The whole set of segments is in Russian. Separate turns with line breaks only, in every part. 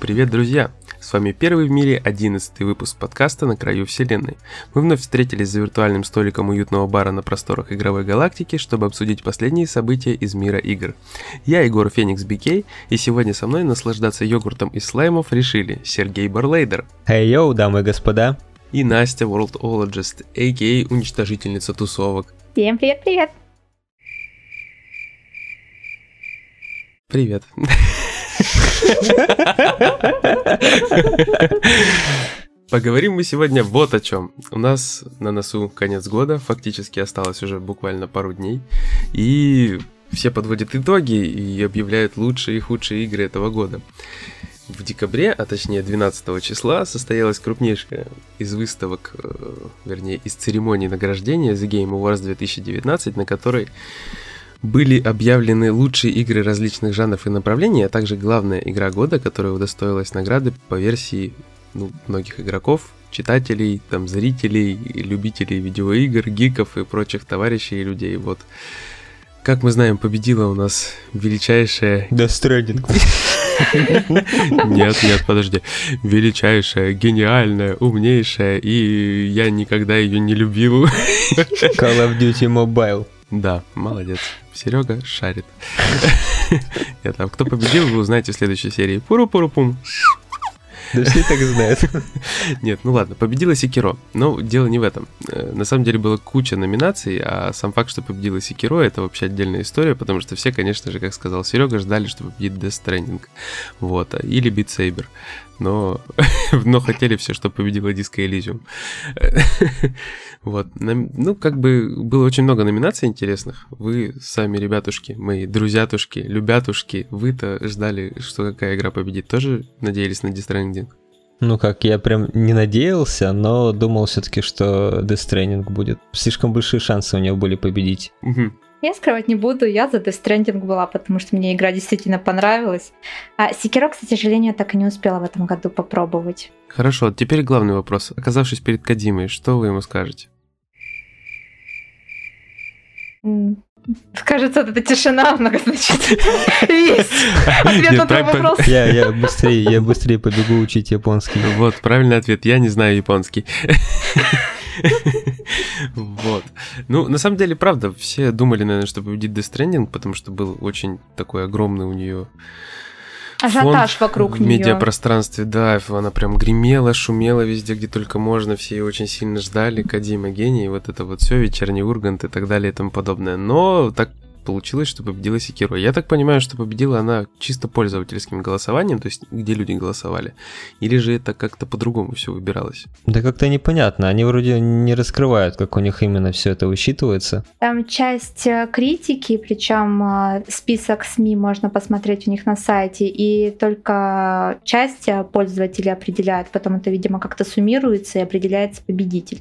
Привет, друзья! С вами первый в мире одиннадцатый выпуск подкаста «На краю вселенной». Мы вновь встретились за виртуальным столиком уютного бара на просторах игровой галактики, чтобы обсудить последние события из мира игр. Я Егор Феникс Бикей, и сегодня со мной наслаждаться йогуртом из слаймов решили Сергей Барлейдер.
Эй, hey, йоу, дамы и господа.
И Настя Worldologist, а.к.а. уничтожительница тусовок.
Всем привет-привет!
Привет. Поговорим мы сегодня вот о чем. У нас на носу конец года, фактически осталось уже буквально пару дней. И все подводят итоги и объявляют лучшие и худшие игры этого года. В декабре, а точнее 12 числа, состоялась крупнейшая из выставок, э, вернее, из церемоний награждения The Game Awards 2019, на которой были объявлены лучшие игры различных жанров и направлений, а также главная игра года, которая удостоилась награды по версии ну, многих игроков, читателей, там, зрителей, любителей видеоигр, гиков и прочих товарищей и людей. Вот. Как мы знаем, победила у нас величайшая...
Death Stranding.
Нет, нет, подожди. Величайшая, гениальная, умнейшая, и я никогда ее не любил.
Call of Duty Mobile.
Да, молодец. Серега шарит. Кто победил, вы узнаете в следующей серии. Пуру-пуру-пум.
Да все так знают.
Нет, ну ладно, победила Секиро. Но дело не в этом. Э, на самом деле было куча номинаций, а сам факт, что победила Секиро, это вообще отдельная история, потому что все, конечно же, как сказал Серега, ждали, что победит Death Stranding. Вот, а, или Beat Saber. Но, но хотели все, что победила Disco Elysium. вот, ну, как бы было очень много номинаций интересных. Вы сами, ребятушки, мои друзьятушки, любятушки, вы-то ждали, что какая игра победит. Тоже надеялись на Stranding?
Ну как, я прям не надеялся, но думал все-таки, что Death Stranding будет. Слишком большие шансы у него были победить.
Я скрывать не буду, я за Death Stranding была, потому что мне игра действительно понравилась. А Секиро, к сожалению, так и не успела в этом году попробовать.
Хорошо, теперь главный вопрос. Оказавшись перед Кадимой, что вы ему скажете?
Кажется, вот эта тишина значит есть ответ на твой вопрос.
Я, я, быстрее, я быстрее побегу учить японский.
Вот, правильный ответ. Я не знаю японский. Вот. Ну, на самом деле, правда, все думали, наверное, что победит Death Stranding, потому что был очень такой огромный у нее
Ажиотаж вокруг
в медиапространстве, да, она прям гремела, шумела везде, где только можно, все ее очень сильно ждали, Кадима гений, вот это вот все, вечерний Ургант и так далее и тому подобное. Но так получилось, что победила Секиро. Я так понимаю, что победила она чисто пользовательским голосованием, то есть где люди голосовали. Или же это как-то по-другому все выбиралось?
Да как-то непонятно. Они вроде не раскрывают, как у них именно все это высчитывается.
Там часть э, критики, причем э, список СМИ можно посмотреть у них на сайте, и только часть э, пользователей определяет, потом это, видимо, как-то суммируется и определяется победитель.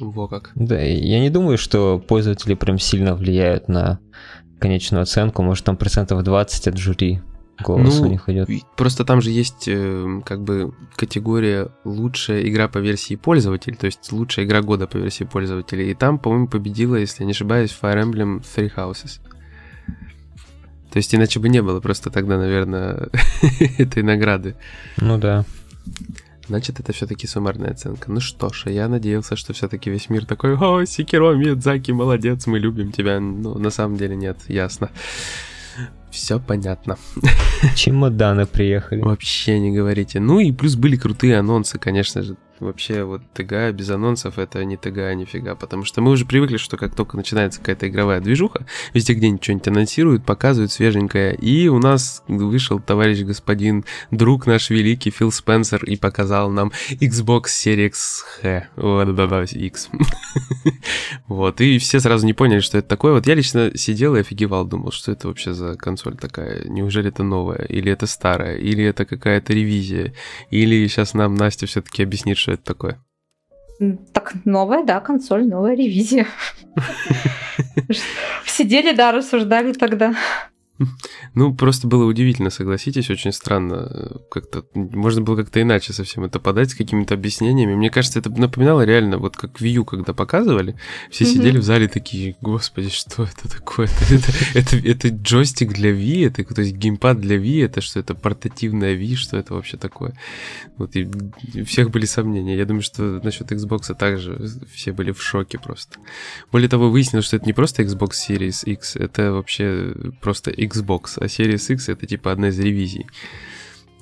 Во как.
Да, я не думаю, что пользователи прям сильно влияют на конечную оценку, может там процентов 20 от жюри голос ну, у них идет.
Просто там же есть э, как бы категория лучшая игра по версии пользователя, то есть лучшая игра года по версии пользователя. И там, по-моему, победила, если я не ошибаюсь, Fire Emblem Three Houses. То есть иначе бы не было просто тогда, наверное, этой награды.
Ну да.
Значит, это все-таки суммарная оценка. Ну что ж, я надеялся, что все-таки весь мир такой, о, Секиро, Миядзаки, молодец, мы любим тебя. Ну, на самом деле нет, ясно. Все понятно.
Чемоданы приехали.
Вообще не говорите. Ну и плюс были крутые анонсы, конечно же. Вообще вот ТГ без анонсов это не ТГ нифига, потому что мы уже привыкли, что как только начинается какая-то игровая движуха, везде где-нибудь что-нибудь анонсируют, показывают свеженькое, и у нас вышел товарищ господин, друг наш великий Фил Спенсер и показал нам Xbox Series X. Вот, да, да, X. Вот, и все сразу не поняли, что это такое. Вот я лично сидел и офигевал, думал, что это вообще за консоль такая, неужели это новая, или это старая, или это какая-то ревизия, или сейчас нам Настя все-таки объяснит, что это такое?
Так, новая, да, консоль, новая ревизия. Сидели, да, рассуждали тогда.
Ну, просто было удивительно, согласитесь, очень странно. Как-то можно было как-то иначе совсем это подать с какими-то объяснениями. Мне кажется, это напоминало реально, вот как U, когда показывали, все mm-hmm. сидели в зале такие, господи, что это такое? Это, это, это, это джойстик для Wii, это то есть геймпад для Wii, это что это портативная Wii, что это вообще такое? Вот и у всех были сомнения. Я думаю, что насчет Xbox также все были в шоке просто. Более того, выяснилось, что это не просто Xbox Series X, это вообще просто Xbox, а Series X это типа одна из ревизий.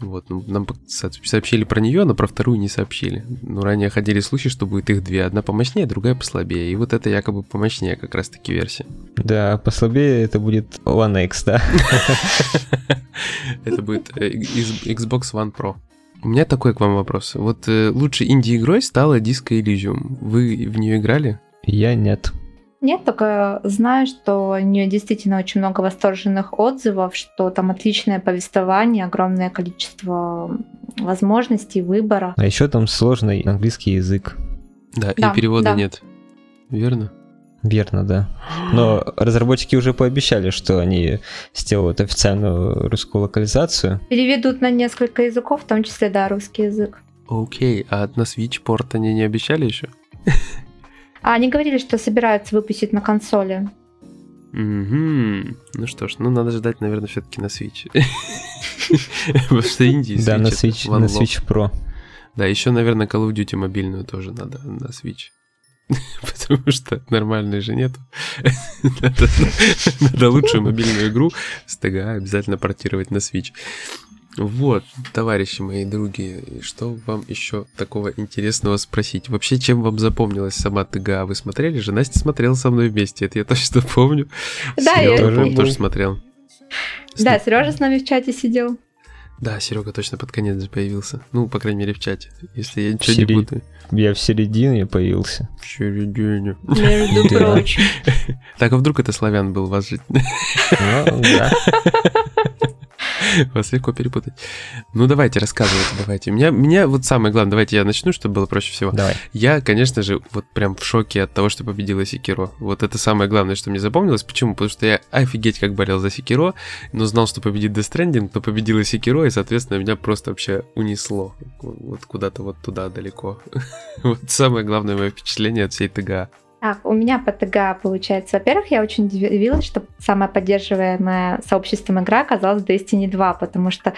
Вот, ну, нам сообщили про нее, но про вторую не сообщили. Ну, ранее ходили слухи, что будет их две. Одна помощнее, другая послабее. И вот это якобы помощнее как раз-таки версия.
Да, послабее это будет One X, да?
Это будет э, Xbox One Pro. У меня такой к вам вопрос. Вот э, лучшей инди-игрой стала Disco Elysium. Вы в нее играли?
Я нет.
Нет, только знаю, что у нее действительно очень много восторженных отзывов, что там отличное повествование, огромное количество возможностей, выбора.
А еще там сложный английский язык.
Да, да и перевода да. нет. Верно?
Верно, да. Но разработчики уже пообещали, что они сделают официальную русскую локализацию.
Переведут на несколько языков, в том числе, да, русский язык.
Окей, а на Switch порт они не обещали еще?
А они говорили, что собираются выпустить на консоли.
Угу. Ну что ж, ну надо ждать, наверное, все-таки на Switch. Потому что Индии
Да, на Switch, на Switch Pro.
Да, еще, наверное, Call of Duty мобильную тоже надо на Switch. Потому что нормальной же нету. надо, лучшую мобильную игру с TGA обязательно портировать на Switch. Вот, товарищи мои други, что вам еще такого интересного спросить? Вообще, чем вам запомнилась сама ТГА? Вы смотрели же? Настя смотрела со мной вместе, это я точно помню.
Да, Серега, я
тоже, тоже смотрел.
Да, Сережа с нами в чате сидел.
Да, Серега точно под конец появился. Ну, по крайней мере, в чате. Если я ничего Сери... не буду.
Я в середине появился.
В середине.
Между прочим.
Так, а вдруг это славян был вас жить? Ну, да. Вас легко перепутать. Ну, давайте, рассказывайте, давайте. Меня, меня вот самое главное, давайте я начну, чтобы было проще всего.
Давай.
Я, конечно же, вот прям в шоке от того, что победила Секиро. Вот это самое главное, что мне запомнилось. Почему? Потому что я офигеть как болел за Секиро, но знал, что победит Death Stranding, но победила Секиро, и, соответственно, меня просто вообще унесло. Вот куда-то вот туда далеко. Вот самое главное мое впечатление от всей ТГА.
Так, у меня по ТГ получается. Во-первых, я очень удивилась, что самая поддерживаемая сообществом игра оказалась Destiny 2, потому что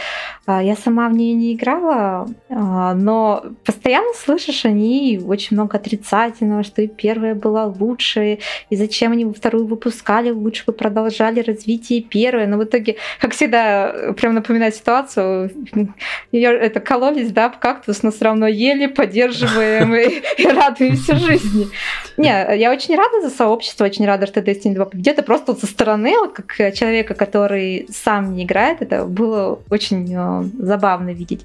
э, я сама в нее не играла, э, но постоянно слышишь о ней очень много отрицательного, что и первая была лучше, и зачем они вторую выпускали, лучше бы продолжали развитие первой. Но в итоге, как всегда, прям напоминает ситуацию, ее это кололись, да, в кактус, но все равно ели, поддерживаем и радуемся жизни. Не, я очень рада за сообщество, очень рада, что Destiny 2 победит. И просто вот со стороны, вот как человека, который сам не играет, это было очень э, забавно видеть.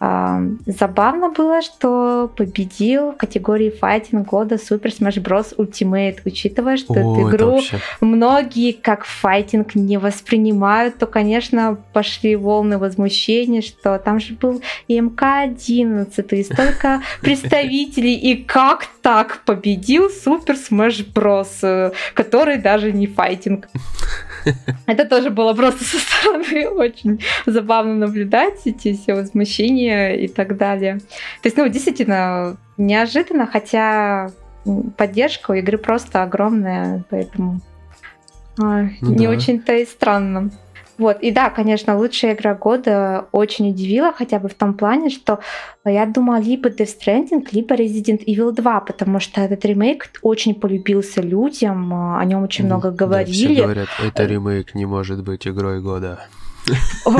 Забавно было, что победил в категории файтинг года Super Smash Bros. Ultimate, учитывая, что О, эту игру вообще... многие как файтинг не воспринимают, то, конечно, пошли волны возмущения, что там же был и МК-11, и столько представителей, и как так победил Super Smash Bros, который даже не файтинг. Это тоже было просто со стороны очень забавно наблюдать, эти все возмущения и так далее. То есть, ну, действительно, неожиданно, хотя поддержка у игры просто огромная, поэтому ну, не да. очень-то и странно. Вот, и да, конечно, лучшая игра года очень удивила, хотя бы в том плане, что я думала либо Death Stranding, либо Resident Evil 2, потому что этот ремейк очень полюбился людям, о нем очень много говорили. Да, все
говорят, это ремейк не может быть игрой года.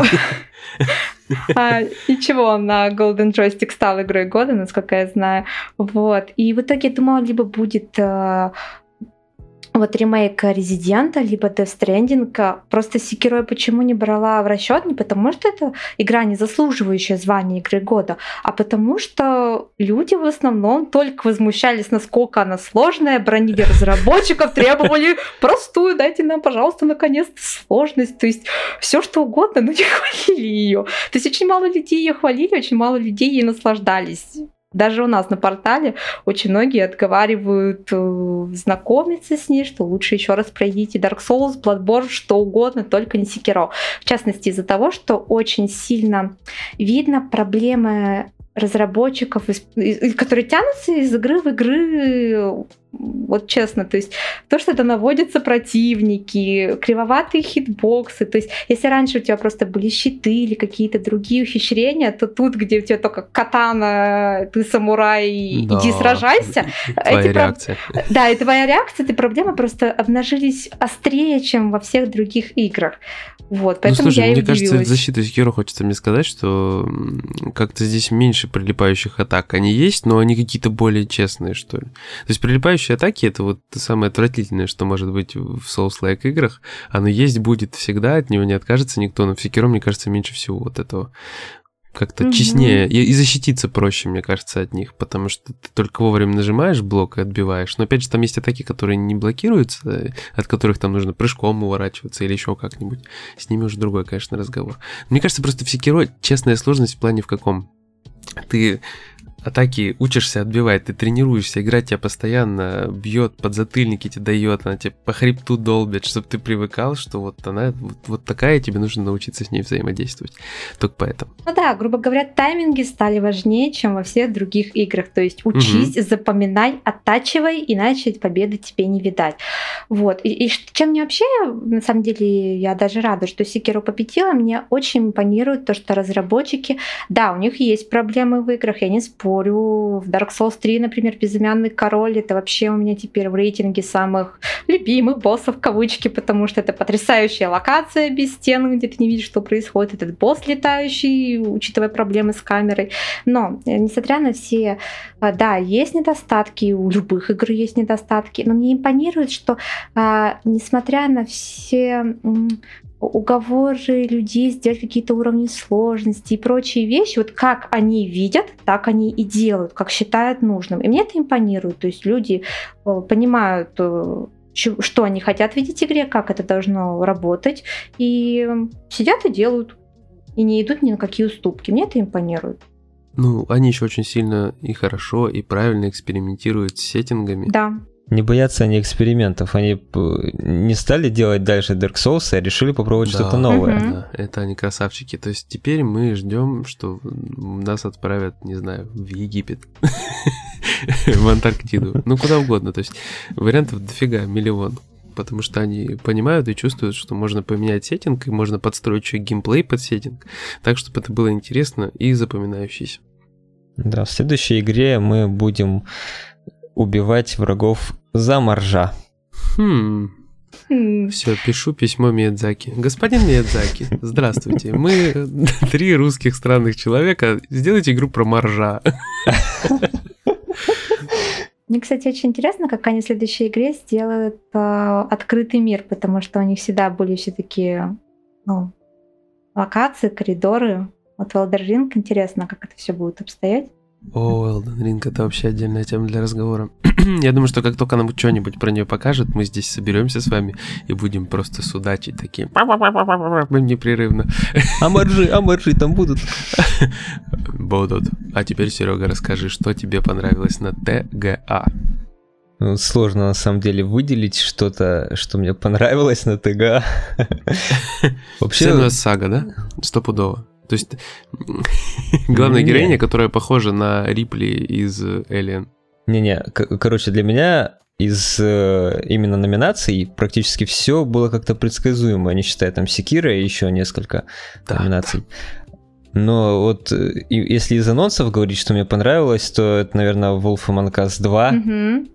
А, ничего, на Golden Joystick стал игрой года, насколько я знаю. Вот. И в итоге я думала, либо будет э, вот ремейк Резидента, либо Death Stranding. Просто Секиро почему не брала в расчет? Не потому, что это игра, не заслуживающая звания игры года, а потому что люди в основном только возмущались, насколько она сложная, бронили разработчиков, требовали простую, дайте нам, пожалуйста, наконец-то сложность. То есть все что угодно, но не хвалили ее. То есть очень мало людей ее хвалили, очень мало людей ей наслаждались. Даже у нас на портале очень многие отговаривают э, знакомиться с ней, что лучше еще раз пройдите Dark Souls, Bloodborne, что угодно, только не Sekiro. В частности, из-за того, что очень сильно видно проблемы разработчиков, которые тянутся из игры в игры вот честно, то есть то, что это наводятся противники, кривоватые хитбоксы, то есть если раньше у тебя просто были щиты или какие-то другие ухищрения, то тут, где у тебя только катана, ты самурай, да. иди сражайся.
Твоя эти реакция.
Про... Да, и твоя реакция, эти проблемы просто обнажились острее, чем во всех других играх. Вот, ну, поэтому
ну, слушай,
я
мне
кажется,
в защиту Секиро хочется мне сказать, что как-то здесь меньше прилипающих атак. Они есть, но они какие-то более честные, что ли. То есть прилипающие атаки это вот самое отвратительное, что может быть в Souls-like играх. Оно есть, будет всегда, от него не откажется никто, но в Секиро, мне кажется, меньше всего вот этого как-то угу. честнее и, и защититься проще, мне кажется, от них, потому что ты только вовремя нажимаешь блок и отбиваешь. Но опять же, там есть атаки, которые не блокируются, от которых там нужно прыжком уворачиваться или еще как-нибудь. С ними уже другой, конечно, разговор. Мне кажется, просто в Секиро честная сложность в плане в каком? Ты атаки учишься отбивать, ты тренируешься, игра тебя постоянно бьет, под затыльники тебе дает, она тебе по хребту долбит, чтобы ты привыкал, что вот она вот, вот такая, тебе нужно научиться с ней взаимодействовать. Только поэтому.
Ну да, грубо говоря, тайминги стали важнее, чем во всех других играх. То есть учись, угу. запоминай, оттачивай, иначе победы тебе не видать. Вот. И, и чем мне вообще, на самом деле, я даже рада, что Секиру победила, мне очень импонирует то, что разработчики, да, у них есть проблемы в играх, я не спорю, спорю. В Dark Souls 3, например, безымянный король это вообще у меня теперь в рейтинге самых любимых боссов кавычки, потому что это потрясающая локация без стен, где ты не видишь, что происходит. Этот босс летающий, учитывая проблемы с камерой. Но, э, несмотря на все, э, да, есть недостатки, у любых игр есть недостатки, но мне импонирует, что а, несмотря на все уговоры людей сделать какие-то уровни сложности и прочие вещи, вот как они видят, так они и делают, как считают нужным. И мне это импонирует. То есть люди э, понимают, э, что они хотят видеть в игре, как это должно работать, и сидят и делают, и не идут ни на какие уступки. Мне это импонирует.
Ну, они еще очень сильно и хорошо, и правильно экспериментируют с сеттингами.
Да.
Не боятся они экспериментов. Они не стали делать дальше Dark Souls, а решили попробовать да, что-то новое.
Угу. Да, это они красавчики. То есть теперь мы ждем, что нас отправят, не знаю, в Египет, в Антарктиду, ну куда угодно. То есть вариантов дофига, миллион. Потому что они понимают и чувствуют, что можно поменять сеттинг, и можно подстроить еще геймплей под сеттинг, так, чтобы это было интересно и запоминающееся.
Да, в следующей игре мы будем убивать врагов за моржа.
Хм. Все, пишу письмо Миядзаки. Господин Миядзаки, здравствуйте. Мы три русских странных человека. Сделайте игру про моржа.
Мне, кстати, очень интересно, как они в следующей игре сделают э, открытый мир, потому что у них всегда были все такие ну, локации, коридоры. Вот в Elder Ring интересно, как это все будет обстоять.
О, Elden Ring это вообще отдельная тема для разговора. Я думаю, что как только нам что-нибудь про нее покажет, мы здесь соберемся с вами и будем просто судачить такие непрерывно.
А моржи, а моржи там будут?
Будут. А теперь, Серега, расскажи, что тебе понравилось на ТГА?
Ну, сложно на самом деле выделить что-то, что мне понравилось на ТГА.
Вообще... сага, да? Стопудово. То есть главная героиня, которая похожа на Рипли из Alien.
Не-не, короче, для меня из э, именно номинаций практически все было как-то предсказуемо, не считая там Секира и еще несколько да, номинаций. Да. Но вот э, если из анонсов говорить, что мне понравилось, то это, наверное, Wolf Among Us 2, угу.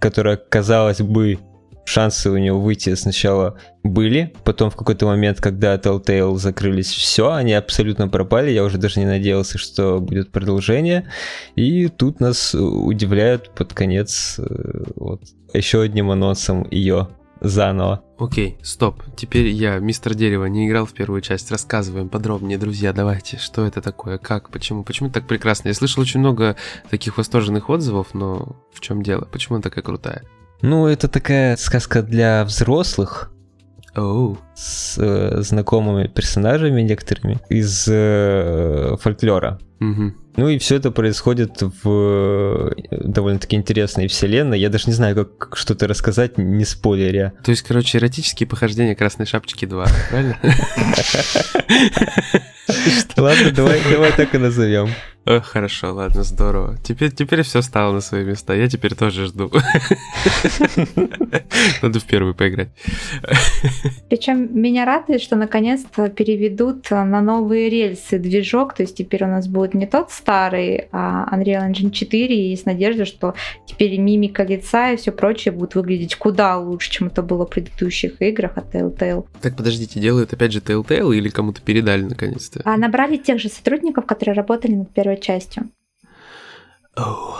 которая, казалось бы, шансы у него выйти сначала были, потом в какой-то момент, когда Telltale закрылись, все, они абсолютно пропали, я уже даже не надеялся, что будет продолжение, и тут нас удивляют под конец э, вот, еще одним анонсом ее заново.
Окей, стоп. Теперь я, мистер Дерево, не играл в первую часть. Рассказываем подробнее, друзья. Давайте, что это такое, как, почему, почему так прекрасно? Я слышал очень много таких восторженных отзывов, но в чем дело? Почему она такая крутая?
Ну, это такая сказка для взрослых.
Oh.
с э, знакомыми персонажами некоторыми из э, фольклора.
Угу.
Ну и все это происходит в э, довольно-таки интересной вселенной. Я даже не знаю, как, что-то рассказать, не спойлеря.
То есть, короче, эротические похождения Красной Шапочки 2, правильно?
Ладно, давай, давай так и назовем.
О, хорошо, ладно, здорово. Теперь, теперь все стало на свои места. Я теперь тоже жду. Надо в первый поиграть.
Причем меня радует, что наконец-то переведут на новые рельсы движок. То есть теперь у нас будет не тот старый, а Unreal Engine 4. И есть надежда, что теперь мимика лица и все прочее будут выглядеть куда лучше, чем это было в предыдущих играх от Telltale.
Так, подождите, делают опять же Telltale или кому-то передали наконец-то?
А набрали тех же сотрудников, которые работали над первой частью.
Оу.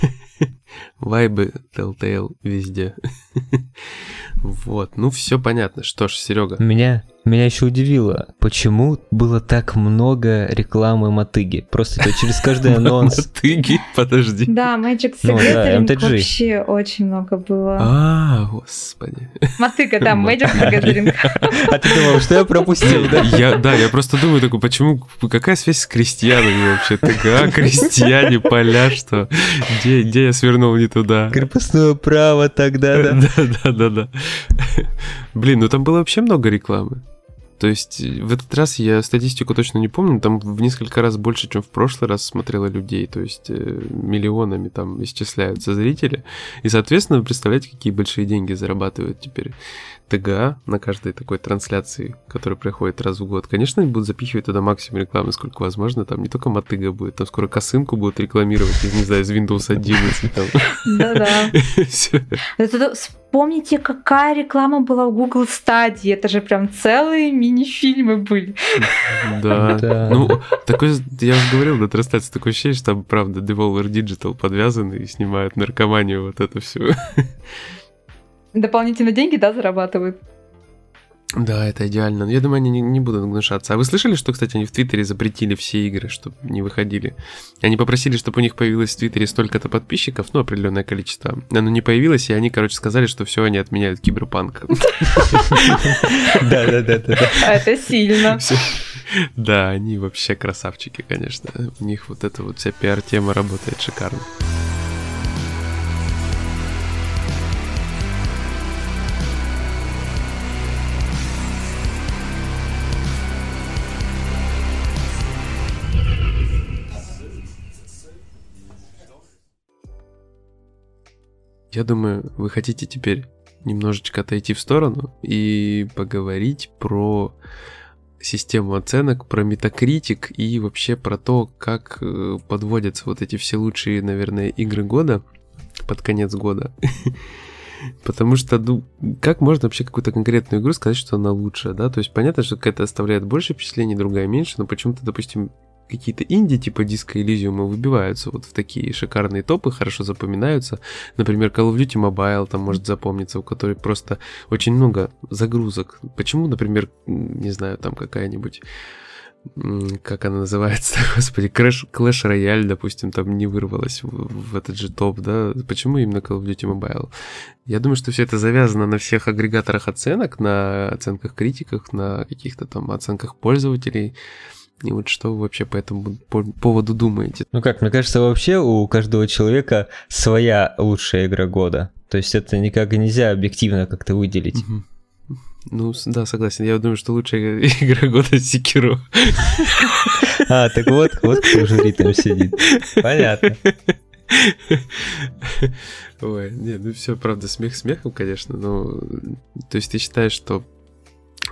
Вайбы Telltale везде. вот, ну все понятно. Что ж, Серега.
Меня, меня еще удивило, почему было так много рекламы мотыги. Просто это через каждый анонс.
Мотыги, подожди.
Да, Magic
Ну
Gathering
MTG.
вообще очень много было.
А, господи.
Мотыга, да, Magic the Gathering.
А ты думал, что я пропустил, да?
Я, да, я просто думаю такой, почему, какая связь с крестьянами вообще? ТГА, крестьяне, поля, что? Где, где я свернул не туда?
Крепостное право тогда, да?
Да, да, да, да. Блин, ну там было вообще много рекламы. То есть э, в этот раз я статистику точно не помню, там в несколько раз больше, чем в прошлый раз смотрело людей, то есть э, миллионами там исчисляются зрители. И, соответственно, представляете, какие большие деньги зарабатывают теперь ТГА на каждой такой трансляции, которая проходит раз в год. Конечно, они будут запихивать туда максимум рекламы, сколько возможно. Там не только мотыга будет, там скоро косынку будут рекламировать из, не знаю, из Windows 11. там.
Да-да. Это Вспомните, какая реклама была в Google Stadia. Это же прям целые мини-фильмы были.
Да.
Да.
Ну, такой, я уже говорил на трансляции, такое ощущение, что там, правда, Devolver Digital подвязаны и снимают наркоманию вот эту всю.
Дополнительные деньги, да, зарабатывают.
Да, это идеально. Но я думаю, они не, не будут гнушаться. А вы слышали, что, кстати, они в Твиттере запретили все игры, чтобы не выходили? Они попросили, чтобы у них появилось в Твиттере столько-то подписчиков, ну, определенное количество. Оно не появилось, и они, короче, сказали, что все, они отменяют киберпанк.
Да, да, да, да.
Это сильно.
Да, они вообще красавчики, конечно. У них вот эта вот вся пиар-тема работает шикарно. Я думаю, вы хотите теперь немножечко отойти в сторону и поговорить про систему оценок, про метакритик и вообще про то, как э, подводятся вот эти все лучшие, наверное, игры года под конец года. Потому что, ну, как можно вообще какую-то конкретную игру сказать, что она лучшая, да? То есть понятно, что какая-то оставляет больше впечатлений, другая меньше, но почему-то, допустим, какие-то инди типа Disco Elysium выбиваются вот в такие шикарные топы, хорошо запоминаются. Например, Call of Duty Mobile там может запомниться, у которой просто очень много загрузок. Почему, например, не знаю, там какая-нибудь как она называется, господи, Crash, Clash Royale, допустим, там не вырвалась в, в этот же топ, да? Почему именно Call of Duty Mobile? Я думаю, что все это завязано на всех агрегаторах оценок, на оценках критиков, на каких-то там оценках пользователей. И вот что вы вообще по этому по- поводу думаете?
Ну как, мне кажется, вообще у каждого человека своя лучшая игра года. То есть это никак нельзя объективно как-то выделить.
Мгм. Ну, да, согласен. Я думаю, что лучшая игра года Секиро.
А, так вот, вот кто жюри там сидит. Понятно.
Ой, не, ну все, правда, смех смехом, конечно, но... То есть ты считаешь, что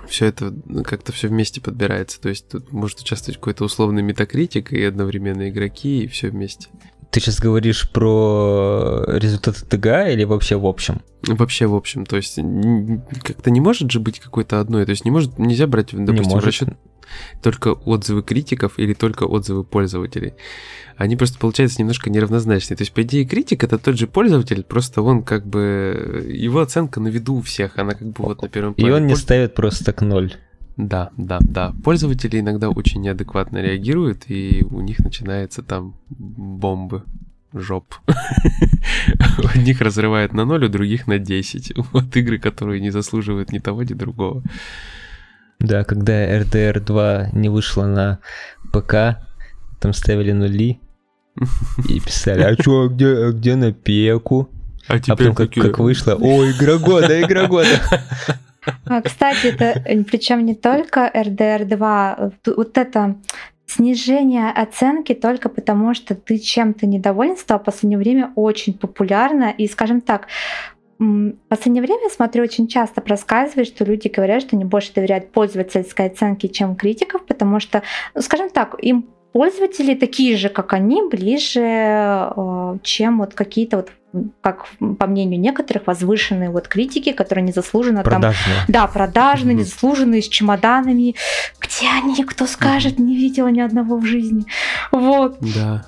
все это как-то все вместе подбирается, то есть тут может участвовать какой-то условный метакритик и одновременно игроки, и все вместе.
Ты сейчас говоришь про результаты ТГА или вообще в общем?
Вообще, в общем, то есть как-то не может же быть какой-то одной, то есть не может, нельзя брать, допустим,
не может.
расчет только отзывы критиков или только отзывы пользователей. Они просто получаются немножко неравнозначные. То есть, по идее, критик это тот же пользователь, просто он как бы... Его оценка на виду у всех, она как бы вот на первом
И
плане.
он не ставит просто так ноль.
Да, да, да. Пользователи иногда очень неадекватно реагируют, и у них начинается там бомбы. жоп. Одних разрывает на 0, у других на 10. Вот игры, которые не заслуживают ни того, ни другого.
Да, когда RDR 2 не вышла на ПК, там ставили нули и писали, а чё, где, а где на пеку? А, а потом как, как вышло, о, игра года, игра года.
А, кстати, это причем не только RDR 2, вот это снижение оценки только потому, что ты чем-то недоволен, стало в последнее время очень популярно. И, скажем так, в последнее время, смотрю, очень часто проскальзывает, что люди говорят, что они больше доверяют пользовательской оценке, чем критиков, потому что, ну, скажем так, им пользователи такие же, как они, ближе, э, чем вот какие-то вот как по мнению некоторых, возвышенные вот критики, которые незаслуженно
продажные.
там... Да, продажные, mm незаслуженные, с чемоданами. Где они, кто скажет, не видела ни одного в жизни. Вот.
Да.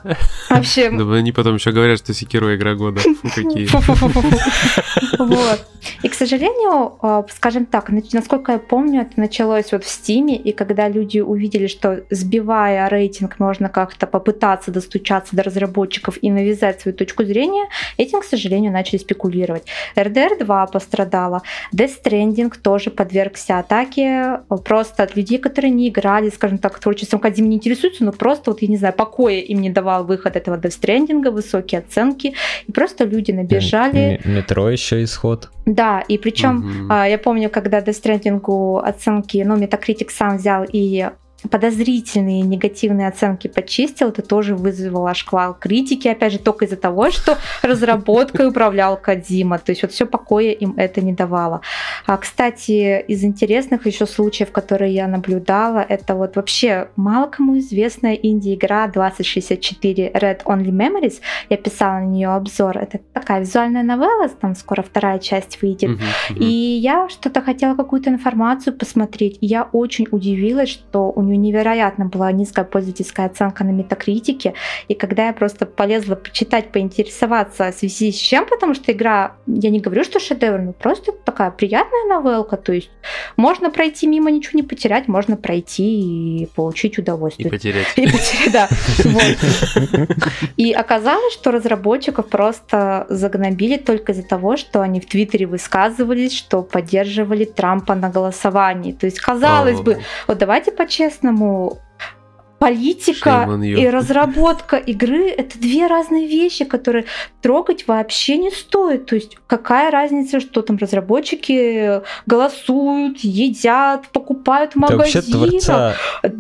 Вообще...
Да, они потом еще говорят, что Секиро игра года. Какие.
Вот. И, к сожалению, а, скажем так, насколько я помню, это началось вот в Стиме, и когда люди увидели, что сбивая рейтинг, можно как-то попытаться достучаться до разработчиков и навязать свою точку зрения, эти этим, к сожалению, начали спекулировать. RDR 2 пострадала, Death Stranding тоже подвергся атаке просто от людей, которые не играли, скажем так, творчеством Кадзимы не интересуются, но просто, вот я не знаю, покоя им не давал выход этого Death Stranding, высокие оценки, и просто люди набежали.
Метро еще исход.
Да, и причем угу. я помню, когда Death Stranding оценки, ну, Metacritic сам взял и подозрительные негативные оценки почистил, это тоже вызвало шквал критики, опять же, только из-за того, что разработкой управлял Кадима. То есть вот все покоя им это не давало. А, кстати, из интересных еще случаев, которые я наблюдала, это вот вообще мало кому известная инди-игра 2064 Red Only Memories. Я писала на нее обзор. Это такая визуальная новелла, там скоро вторая часть выйдет. Uh-huh, uh-huh. И я что-то хотела какую-то информацию посмотреть. И я очень удивилась, что у нее нее невероятно была низкая пользовательская оценка на метакритике. И когда я просто полезла почитать, поинтересоваться в связи с чем, потому что игра, я не говорю, что шедевр, но просто такая приятная новелка. То есть можно пройти мимо, ничего не потерять, можно пройти и получить удовольствие.
И потерять.
И потерять, да. И оказалось, что разработчиков просто загнобили только из-за того, что они в Твиттере высказывались, что поддерживали Трампа на голосовании. То есть, казалось бы, вот давайте по-честному, по-честному, политика и разработка игры это две разные вещи, которые трогать вообще не стоит. То есть какая разница, что там разработчики голосуют, едят, покупают в магазинах.
вообще творца,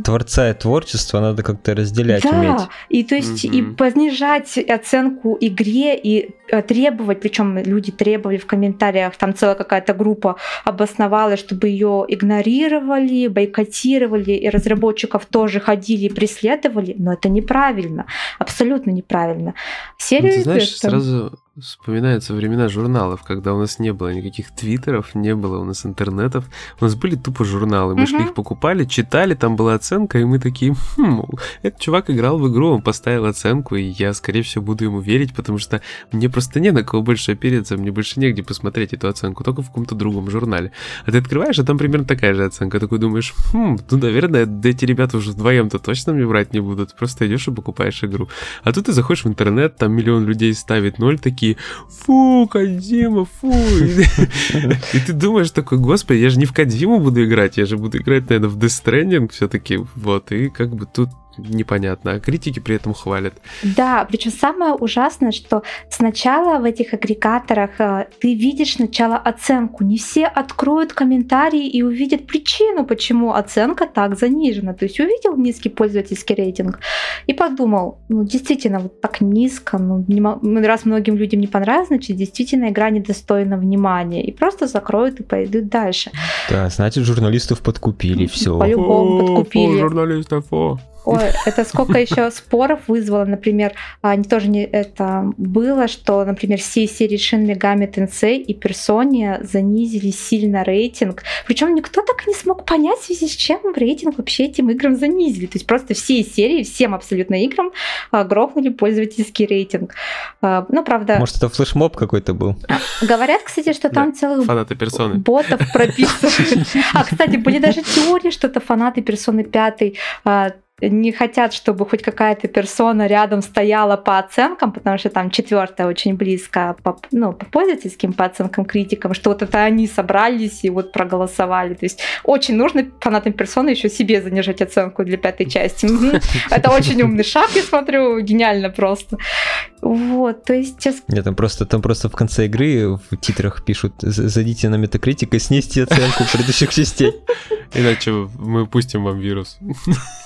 творца и творчество надо как-то разделять, да. уметь.
И то есть угу. и понижать оценку игре и требовать, причем люди требовали в комментариях, там целая какая-то группа обосновала, чтобы ее игнорировали, бойкотировали, и разработчиков тоже ходили преследовали, но это неправильно, абсолютно неправильно.
Серию ну, ты знаешь, это... сразу Вспоминаются времена журналов, когда у нас не было никаких твиттеров, не было у нас интернетов, у нас были тупо журналы, мы uh-huh. их покупали, читали, там была оценка, и мы такие, хм, этот чувак играл в игру, он поставил оценку, и я, скорее всего, буду ему верить, потому что мне просто не на кого больше опереться, мне больше негде посмотреть эту оценку, только в каком-то другом журнале. А ты открываешь, а там примерно такая же оценка, такой думаешь, хм, ну, наверное, да эти ребята уже вдвоем-то точно мне врать не будут, просто идешь и покупаешь игру. А тут ты заходишь в интернет, там миллион людей ставит ноль, такие такие, фу, Кадима, фу. И ты думаешь такой, господи, я же не в Кадиму буду играть, я же буду играть, наверное, в Death Stranding все-таки, вот, и как бы тут непонятно, а критики при этом хвалят.
Да, причем самое ужасное, что сначала в этих агрегаторах э, ты видишь сначала оценку. Не все откроют комментарии и увидят причину, почему оценка так занижена. То есть увидел низкий пользовательский рейтинг и подумал, ну действительно, вот так низко, ну, не, раз многим людям не понравилось, значит действительно игра недостойна внимания. И просто закроют и пойдут дальше.
Да, значит журналистов подкупили, все.
По-любому подкупили.
журналистов, о.
Ой, это сколько еще споров вызвало, например, они тоже не это было, что, например, все серии Shin Megami Tensei и Persona занизили сильно рейтинг. Причем никто так и не смог понять, в связи с чем рейтинг вообще этим играм занизили. То есть просто все серии, всем абсолютно играм а, грохнули пользовательский рейтинг. А, ну, правда...
Может, это флешмоб какой-то был?
Говорят, кстати, что там целых
фанаты персоны.
ботов прописаны. А, кстати, были даже теории, что это фанаты персоны пятой не хотят, чтобы хоть какая-то персона рядом стояла по оценкам, потому что там четвертая очень близко по, ну, по пользовательским, по оценкам критикам, что вот это они собрались и вот проголосовали. То есть очень нужно фанатам персоны еще себе занижать оценку для пятой части. Это очень умный шаг, я смотрю, гениально просто. Вот, то есть...
Нет, там просто, там просто в конце игры в титрах пишут «Зайдите на Metacritic и снизьте оценку предыдущих частей».
Иначе мы пустим вам вирус.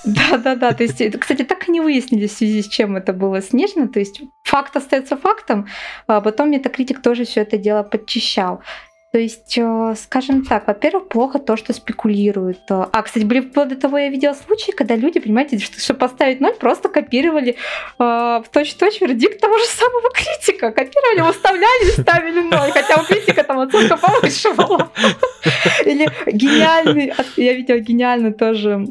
Да-да-да, то есть, кстати, так и не выяснили, в связи с чем это было снижено, то есть факт остается фактом, а потом Metacritic тоже все это дело подчищал. То есть, э, скажем так, во-первых, плохо то, что спекулируют. А, кстати, были вплоть до того, я видела случаи, когда люди, понимаете, что, чтобы поставить ноль, просто копировали э, в точь-в-точь вердикт того же самого критика. Копировали, выставляли и ставили ноль, хотя у критика там оценка повыше была. Или гениальный, я видела гениально тоже,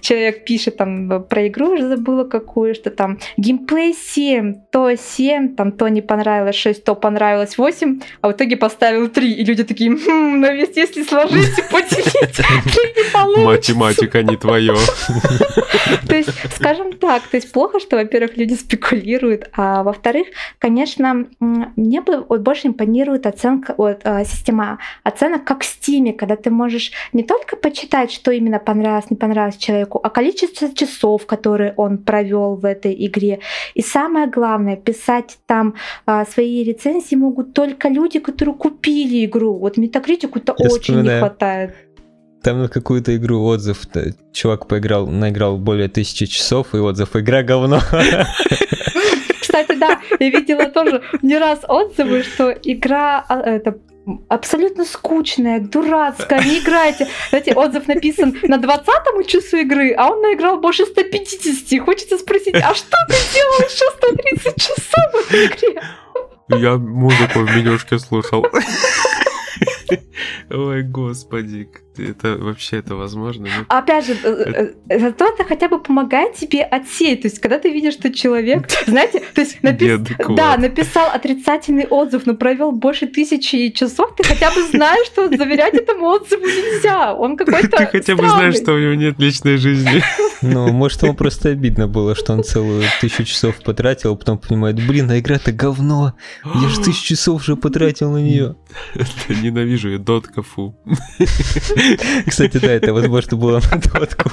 человек пишет там про игру, уже забыла какую, что там геймплей 7, то 7, там то не понравилось 6, то понравилось 8, а в итоге поставил 3 и люди такие, хм, но ведь если сложить и поделить, не получится.
Математика не твое.
То есть, скажем так, то есть плохо, что, во-первых, люди спекулируют, а во-вторых, конечно, мне бы вот больше импонирует оценка, вот, а, система оценок как в Steam, когда ты можешь не только почитать, что именно понравилось, не понравилось человеку, а количество часов, которые он провел в этой игре. И самое главное, писать там а, свои рецензии могут только люди, которые купили игру. Вот метакритику-то очень не хватает.
Там на какую-то игру отзыв, чувак поиграл, наиграл более тысячи часов, и отзыв «Игра говно».
Кстати, да, я видела тоже не раз отзывы, что игра а, это абсолютно скучная, дурацкая, не играйте. Знаете, отзыв написан на 20 часу игры, а он наиграл больше 150. Хочется спросить, а что ты делал еще 130 часов в этой игре?
Я музыку в менюшке слушал. Ой, господи, это вообще это возможно?
Ну, Опять же, это... Э, зато это хотя бы помогает тебе отсеять. То есть, когда ты видишь, что человек, знаете, то есть напис... да, написал отрицательный отзыв, но провел больше тысячи часов, ты хотя бы знаешь, что заверять этому отзыву нельзя. Он какой-то
Ты хотя бы знаешь, что у него нет личной жизни.
Ну, может, ему просто обидно было, что он целую тысячу часов потратил, а потом понимает, блин, а игра-то говно. Я же тысячу часов уже потратил на нее.
Ненавижу я дотка, фу.
Кстати, да, это возможно было на дотку.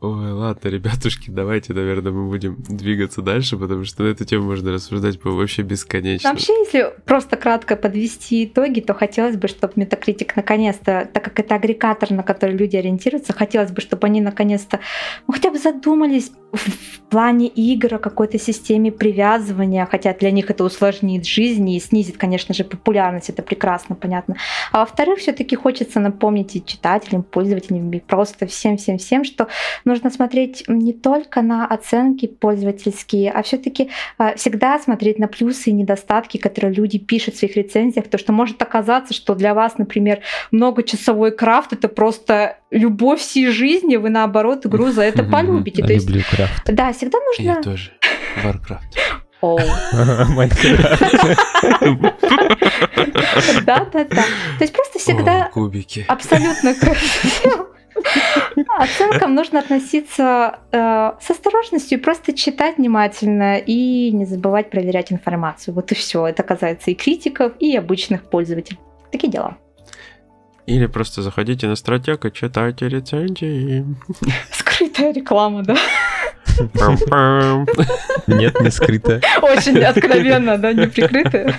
Ой. Ладно, ребятушки, давайте, наверное, мы будем двигаться дальше, потому что на эту тему можно рассуждать вообще бесконечно.
Вообще, если просто кратко подвести итоги, то хотелось бы, чтобы Metacritic наконец-то, так как это агрегатор, на который люди ориентируются, хотелось бы, чтобы они наконец-то ну, хотя бы задумались в плане игр о какой-то системе привязывания, хотя для них это усложнит жизнь и снизит, конечно же, популярность, это прекрасно понятно. А во-вторых, все-таки хочется напомнить и читателям, пользователям, и просто всем-всем-всем, что нужно смотреть не только на оценки пользовательские, а все-таки а, всегда смотреть на плюсы и недостатки, которые люди пишут в своих рецензиях, то что может оказаться, что для вас, например, многочасовой крафт это просто любовь всей жизни, вы наоборот игру за это полюбите.
То есть.
Да, всегда нужно...
Я тоже. Warcraft.
Да, да, да. То есть просто всегда
кубики.
абсолютно Оценкам нужно относиться э, с осторожностью, просто читать внимательно и не забывать проверять информацию. Вот и все. Это касается и критиков, и обычных пользователей. Такие дела.
Или просто заходите на стратег и читайте рецензии.
Скрытая реклама, да?
Нет, не скрытая.
Очень откровенно, да, не прикрытая.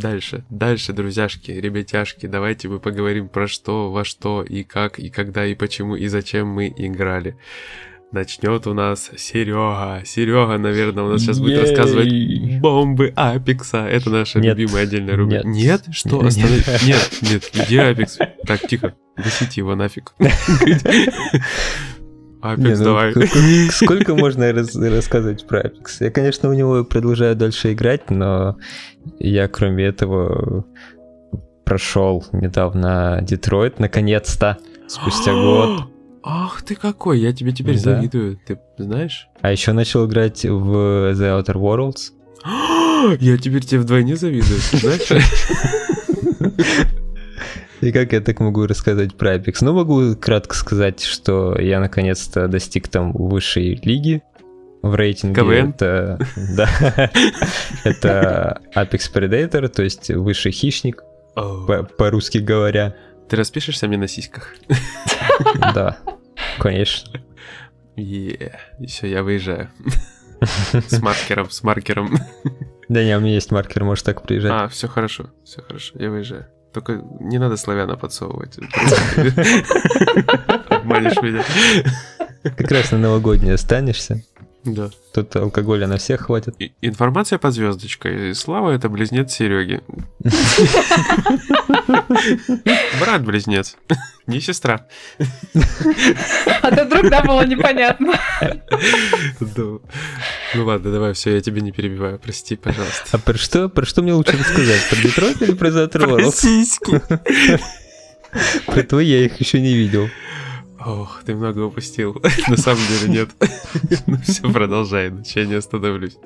Дальше, дальше, друзьяшки, ребятяшки, давайте мы поговорим про что, во что, и как, и когда, и почему, и зачем мы играли. Начнет у нас Серега. Серега, наверное, у нас сейчас будет рассказывать бомбы Апекса. Это наша нет, любимая отдельная рубрика. Нет. нет? Что? Останови. Нет, нет, где Апекс? Так, тихо. Гасите его нафиг. Апекс, ну, давай.
Сколько можно рассказывать про Апекс? Я, конечно, у него продолжаю дальше играть, но я, кроме этого, прошел недавно Детройт, наконец-то, спустя год.
Ах ты какой, я тебе теперь
Да.
завидую, ты знаешь?
А еще начал играть в The Outer Worlds.
Я теперь тебе вдвойне завидую, знаешь?
И как я так могу рассказать про Apex? Ну, могу кратко сказать, что я наконец-то достиг там высшей лиги в рейтинге.
КВН?
Это, да, это Apex Predator, то есть высший хищник, по-русски говоря.
Ты распишешься мне на сиськах?
Да, конечно.
Е, все, я выезжаю. С маркером, с маркером.
Да не, у меня есть маркер, можешь так приезжать.
А, все хорошо, все хорошо, я выезжаю. Только не надо славяна подсовывать. Обманешь меня.
Как раз на новогоднее останешься.
Да.
Тут алкоголя на всех хватит.
И- Информация под звездочкой. Слава это близнец Сереги. Брат-близнец. Не сестра.
А то вдруг, да, было непонятно.
Ну ну ладно, давай, все, я тебя не перебиваю. Прости, пожалуйста.
А про что, про что мне лучше рассказать? Про Детройт или про Outer Worlds?
сиськи.
Про твои я их еще не видел.
Ох, ты много упустил. На самом деле нет. Ну все, продолжай, иначе я не остановлюсь.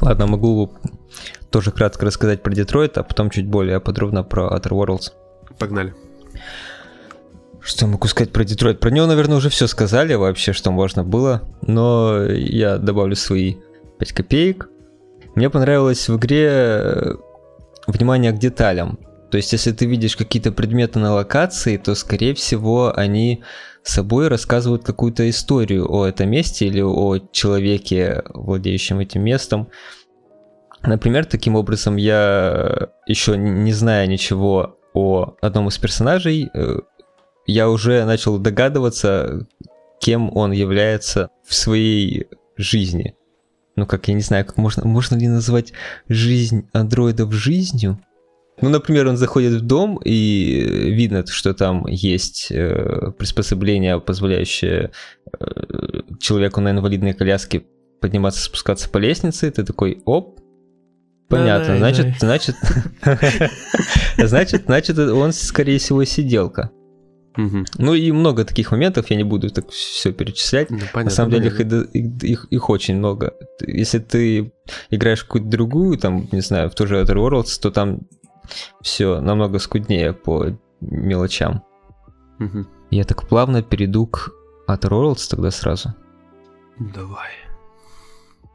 Ладно, могу тоже кратко рассказать про Детройт, а потом чуть более подробно про Outer Worlds.
Погнали.
Что я могу сказать про Детройт? Про него, наверное, уже все сказали вообще, что можно было, но я добавлю свои 5 копеек. Мне понравилось в игре э, внимание к деталям. То есть, если ты видишь какие-то предметы на локации, то, скорее всего, они собой рассказывают какую-то историю о этом месте или о человеке, владеющем этим местом. Например, таким образом, я еще не зная ничего о одном из персонажей, э, я уже начал догадываться, кем он является в своей жизни. Ну, как я не знаю, как можно, можно ли назвать жизнь андроидов жизнью? Ну, например, он заходит в дом, и э, видно, что там есть э, приспособление, позволяющее э, человеку на инвалидной коляске подниматься, спускаться по лестнице. и Ты такой, оп, понятно, значит, значит, значит, значит, он, скорее всего, сиделка. Ну и много таких моментов, я не буду так все перечислять.
Ну,
На
понятно,
самом деле их, их, их- их очень много. Если ты играешь какую-то другую, там, не знаю, в ту же Outer Worlds, то там все намного скуднее по мелочам.
Мгм.
Я так плавно перейду к Outer Worlds тогда сразу.
Давай.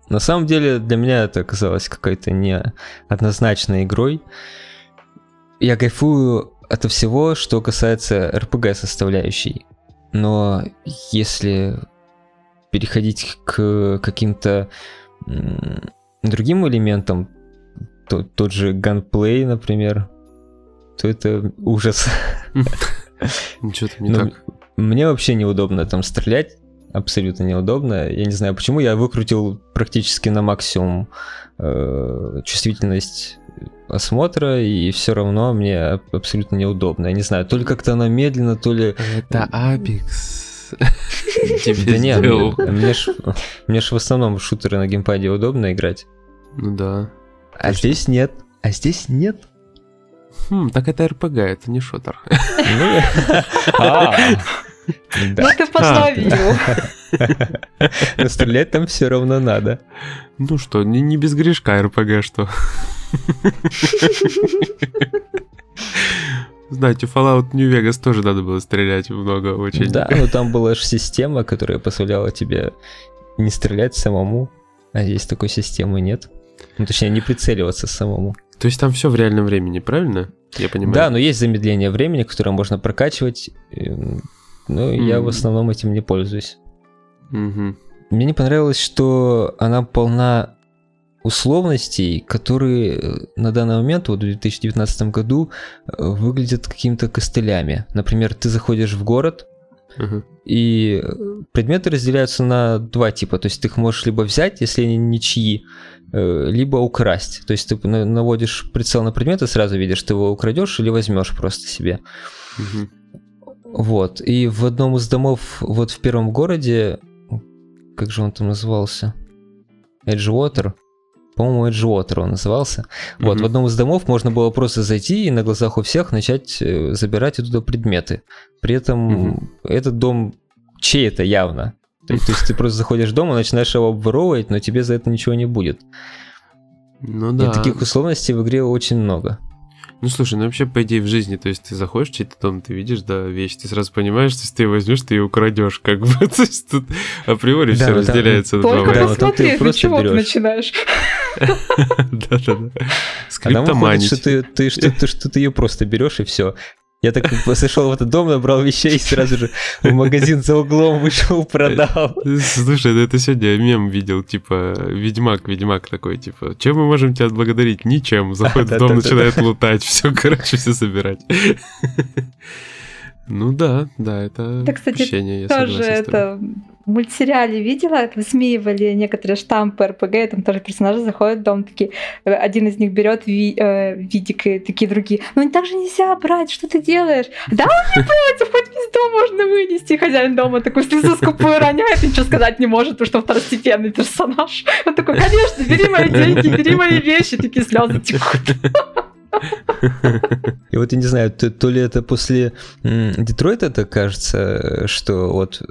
На самом деле для меня это оказалось какой-то неоднозначной игрой. Я кайфую от всего, что касается RPG составляющей. Но если переходить к каким-то другим элементам, то, тот же ганплей, например, то это ужас.
Ничего там не
Ну,
так.
Мне вообще неудобно там стрелять. Абсолютно неудобно. Я не знаю почему. Я выкрутил практически на максимум э, чувствительность осмотра, и все равно мне аб- абсолютно неудобно. Я не знаю, то ли как-то она медленно, то ли...
Это. Тебе
Да нет, мне, ж, в основном шутеры на геймпаде удобно играть.
Ну да.
А здесь нет. А здесь нет.
Хм, так это РПГ, это не шутер.
Ну, а,
Ну
Да.
ты.
Но стрелять там все равно надо.
Ну что, не, без грешка РПГ, что? Знаете, Fallout New Vegas тоже надо было стрелять много очень.
Да, но там была же система, которая позволяла тебе не стрелять самому, а здесь такой системы нет. Ну, точнее, не прицеливаться самому.
То есть там все в реальном времени, правильно? Я понимаю.
Да, но есть замедление времени, которое можно прокачивать. эм, Но я в основном этим не пользуюсь.
Мгм.
Мне не понравилось, что она полна условностей, которые э, на данный момент, вот в 2019 году, э, выглядят какими-то костылями. Например, ты заходишь в город, И э, предметы разделяются на два типа. То есть ты их можешь либо взять, если они ничьи, э, либо украсть. То есть ты на- наводишь прицел на предмет и сразу видишь, ты его украдешь или возьмешь просто себе.
Мгм.
Вот. И в одном из домов, вот в первом городе, как же он там назывался? Эджвотер. По-моему, Edgewater он назывался. Mm-hmm. Вот, в одном из домов можно было просто зайти и на глазах у всех начать э, забирать оттуда предметы. При этом mm-hmm. этот дом чей-то явно. То есть, то есть ты просто заходишь в дом и начинаешь его обворовывать, но тебе за это ничего не будет.
Ну да.
И таких условностей в игре очень много.
Ну слушай, ну вообще, по идее, в жизни, то есть ты заходишь в чей-то дом, ты видишь, да, вещь, ты сразу понимаешь, что если ты ее возьмешь, ты ее украдешь, как бы. то есть тут априори да, все там, разделяется.
Только да, посмотри, ну чего ты начинаешь.
Да-да-да.
А там выходит, что ты, ты, что, ты, что ты ее просто берешь и все. Я так зашел в этот дом, набрал вещей и сразу же в магазин за углом вышел, продал.
Слушай, ну это сегодня мем видел, типа, Ведьмак, Ведьмак такой, типа, чем мы можем тебя отблагодарить? Ничем. Заходит в дом, начинает лутать, все, короче, все собирать. Ну да, да, это
да, кстати, ощущение, я тоже это в мультсериале видела, высмеивали некоторые штампы РПГ, там тоже персонажи заходят в дом, такие, э, один из них берет ви, э, видик, и такие другие, ну так же нельзя брать, что ты делаешь? Да, он не против, хоть пизду можно вынести. Хозяин дома такой слезу скупую роняет, и ничего сказать не может, потому что второстепенный персонаж. Он такой, конечно, бери мои деньги, бери мои вещи, такие слезы текут.
И вот я не знаю, то, то ли это после Детройта это кажется, что вот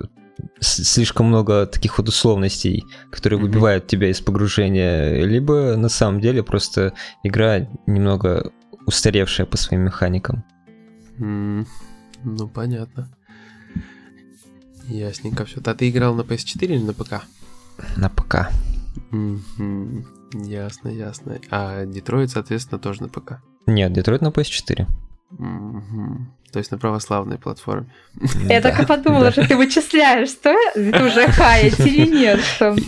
слишком много таких вот условностей, которые выбивают тебя из погружения, либо на самом деле просто игра немного устаревшая по своим механикам.
Mm, ну, понятно. Ясненько все. А ты играл на PS4 или на ПК?
На ПК.
Mm-hmm. Ясно, ясно. А Детройт, соответственно, тоже на ПК?
Нет, Детройт на PS4.
То есть на православной платформе.
Я так и подумала, что ты вычисляешь, что это уже хаять или нет.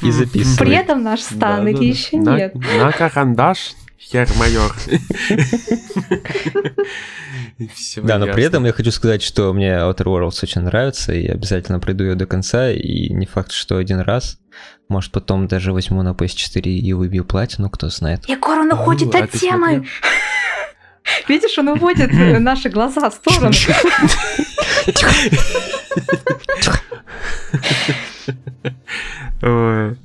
И записывай. При этом наш стан или еще нет.
На карандаш, хер майор.
да, но при этом я хочу сказать, что мне Outer Worlds очень нравится, и обязательно пройду ее до конца, и не факт, что один раз. Может, потом даже возьму на PS4 и выбью платину, кто знает.
Егор, он уходит от темы. Видишь, он уводит наши глаза в сторону.
Ой,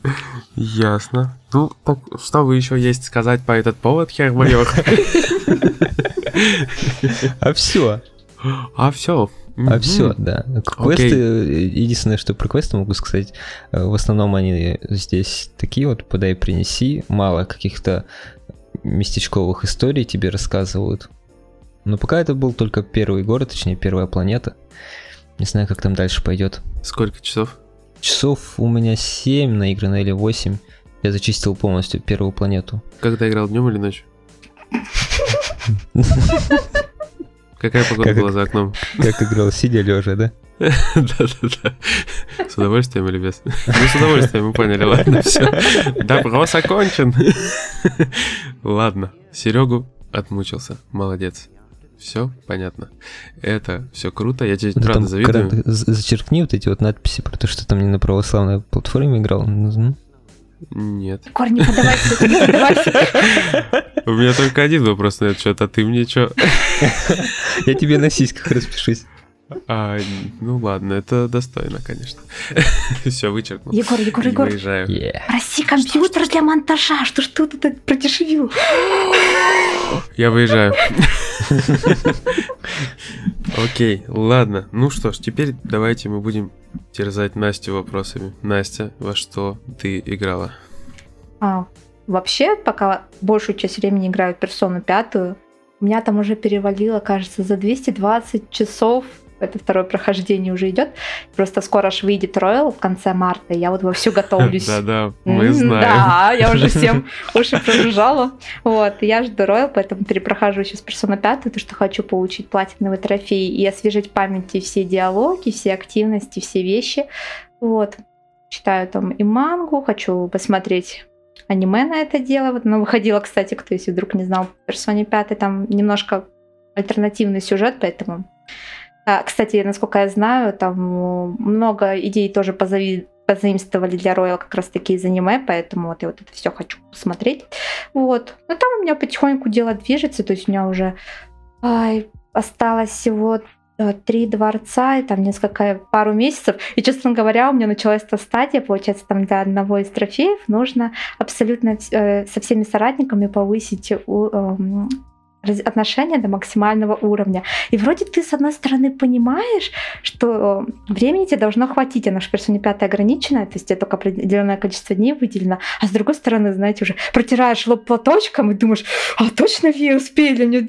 ясно. Ну, так что вы еще есть сказать по этот повод, хер майор?
А все.
А все.
А все, да. Квесты, единственное, что про квесты могу сказать, э, в основном они здесь такие вот, подай, принеси, мало каких-то местечковых историй тебе рассказывают. Но пока это был только первый город, точнее первая планета. Не знаю, как там дальше пойдет.
Сколько часов?
Часов у меня 7 наиграно или 8. Я зачистил полностью первую планету.
Когда играл днем или ночью? Какая погода была за окном?
Как играл, сидя лежа, да?
Да-да-да. С удовольствием или без? Ну, с удовольствием, мы поняли, ладно, все. Допрос окончен. Ладно, Серегу отмучился, молодец. Все понятно. Это все круто, я тебе вот правда завидую.
Зачеркни вот эти вот надписи про то, что там не на православной платформе играл.
Нет.
Егор, не подавайся, не подавайся.
У меня только один вопрос на этот счет, а ты мне что?
Я тебе на сиськах распишусь.
А, ну ладно, это достойно, конечно. Все, вычеркнул.
Егор, Егор, Егор.
Выезжаю.
Yeah. Проси компьютер для монтажа, что ж ты тут продешевил?
Я выезжаю. Окей, ладно. Ну что ж, теперь давайте мы будем терзать Настю вопросами. Настя, во что ты играла?
А, вообще, пока большую часть времени играю в персону пятую, у меня там уже перевалило, кажется, за 220 часов это второе прохождение уже идет. Просто скоро аж выйдет Роyal в конце марта, я вот вовсю готовлюсь.
Да-да, мы знаем.
Да, я уже всем уши прожужжала. Вот, я жду Роyal, поэтому перепрохожу сейчас персона 5, то что хочу получить платиновый трофей и освежить в памяти все диалоги, все активности, все вещи. Вот, читаю там и мангу, хочу посмотреть аниме на это дело. Вот, оно выходило, кстати, кто если вдруг не знал, в персоне 5 там немножко альтернативный сюжет, поэтому кстати, насколько я знаю, там много идей тоже позави позаимствовали для Royal как раз таки из аниме, поэтому вот я вот это все хочу посмотреть. Вот. Но там у меня потихоньку дело движется, то есть у меня уже ай, осталось всего э, три дворца и там несколько, пару месяцев. И, честно говоря, у меня началась эта стадия, получается, там для одного из трофеев нужно абсолютно э, со всеми соратниками повысить у, э, отношения до максимального уровня. И вроде ты, с одной стороны, понимаешь, что времени тебе должно хватить, она же в персоне 5 ограниченная, то есть тебе только определенное количество дней выделено, а с другой стороны, знаете, уже протираешь лоб платочком и думаешь, а точно вы успели, мне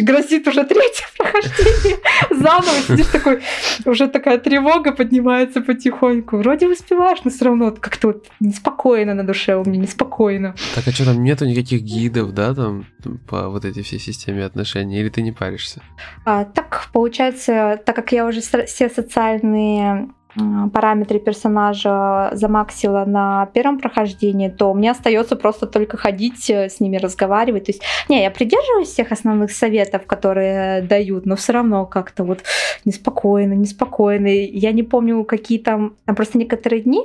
грозит уже третье прохождение, заново сидишь такой, уже такая тревога поднимается потихоньку, вроде успеваешь, но все равно как-то вот неспокойно на душе у меня, неспокойно.
Так а что там нету никаких гидов, да, там по вот эти все системы? Системе отношений, или ты не паришься?
А, так получается, так как я уже все социальные параметры персонажа замаксила на первом прохождении, то мне остается просто только ходить э, с ними разговаривать. То есть, не, я придерживаюсь всех основных советов, которые дают, но все равно как-то вот неспокойно, неспокойно. Я не помню, какие там, там просто некоторые дни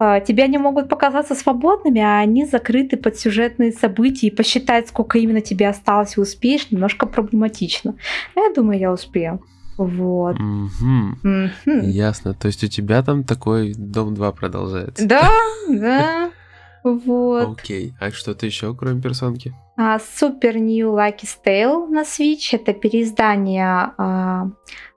э, тебе они могут показаться свободными, а они закрыты под сюжетные события, и посчитать, сколько именно тебе осталось и успеешь, немножко проблематично. Но я думаю, я успею. Вот.
Угу. Угу. Ясно. То есть у тебя там такой Дом 2 продолжается.
Да, да. Вот.
Окей. А что-то еще, кроме персонки?
А, Super New Lucky Tale на Switch. Это переиздание, а,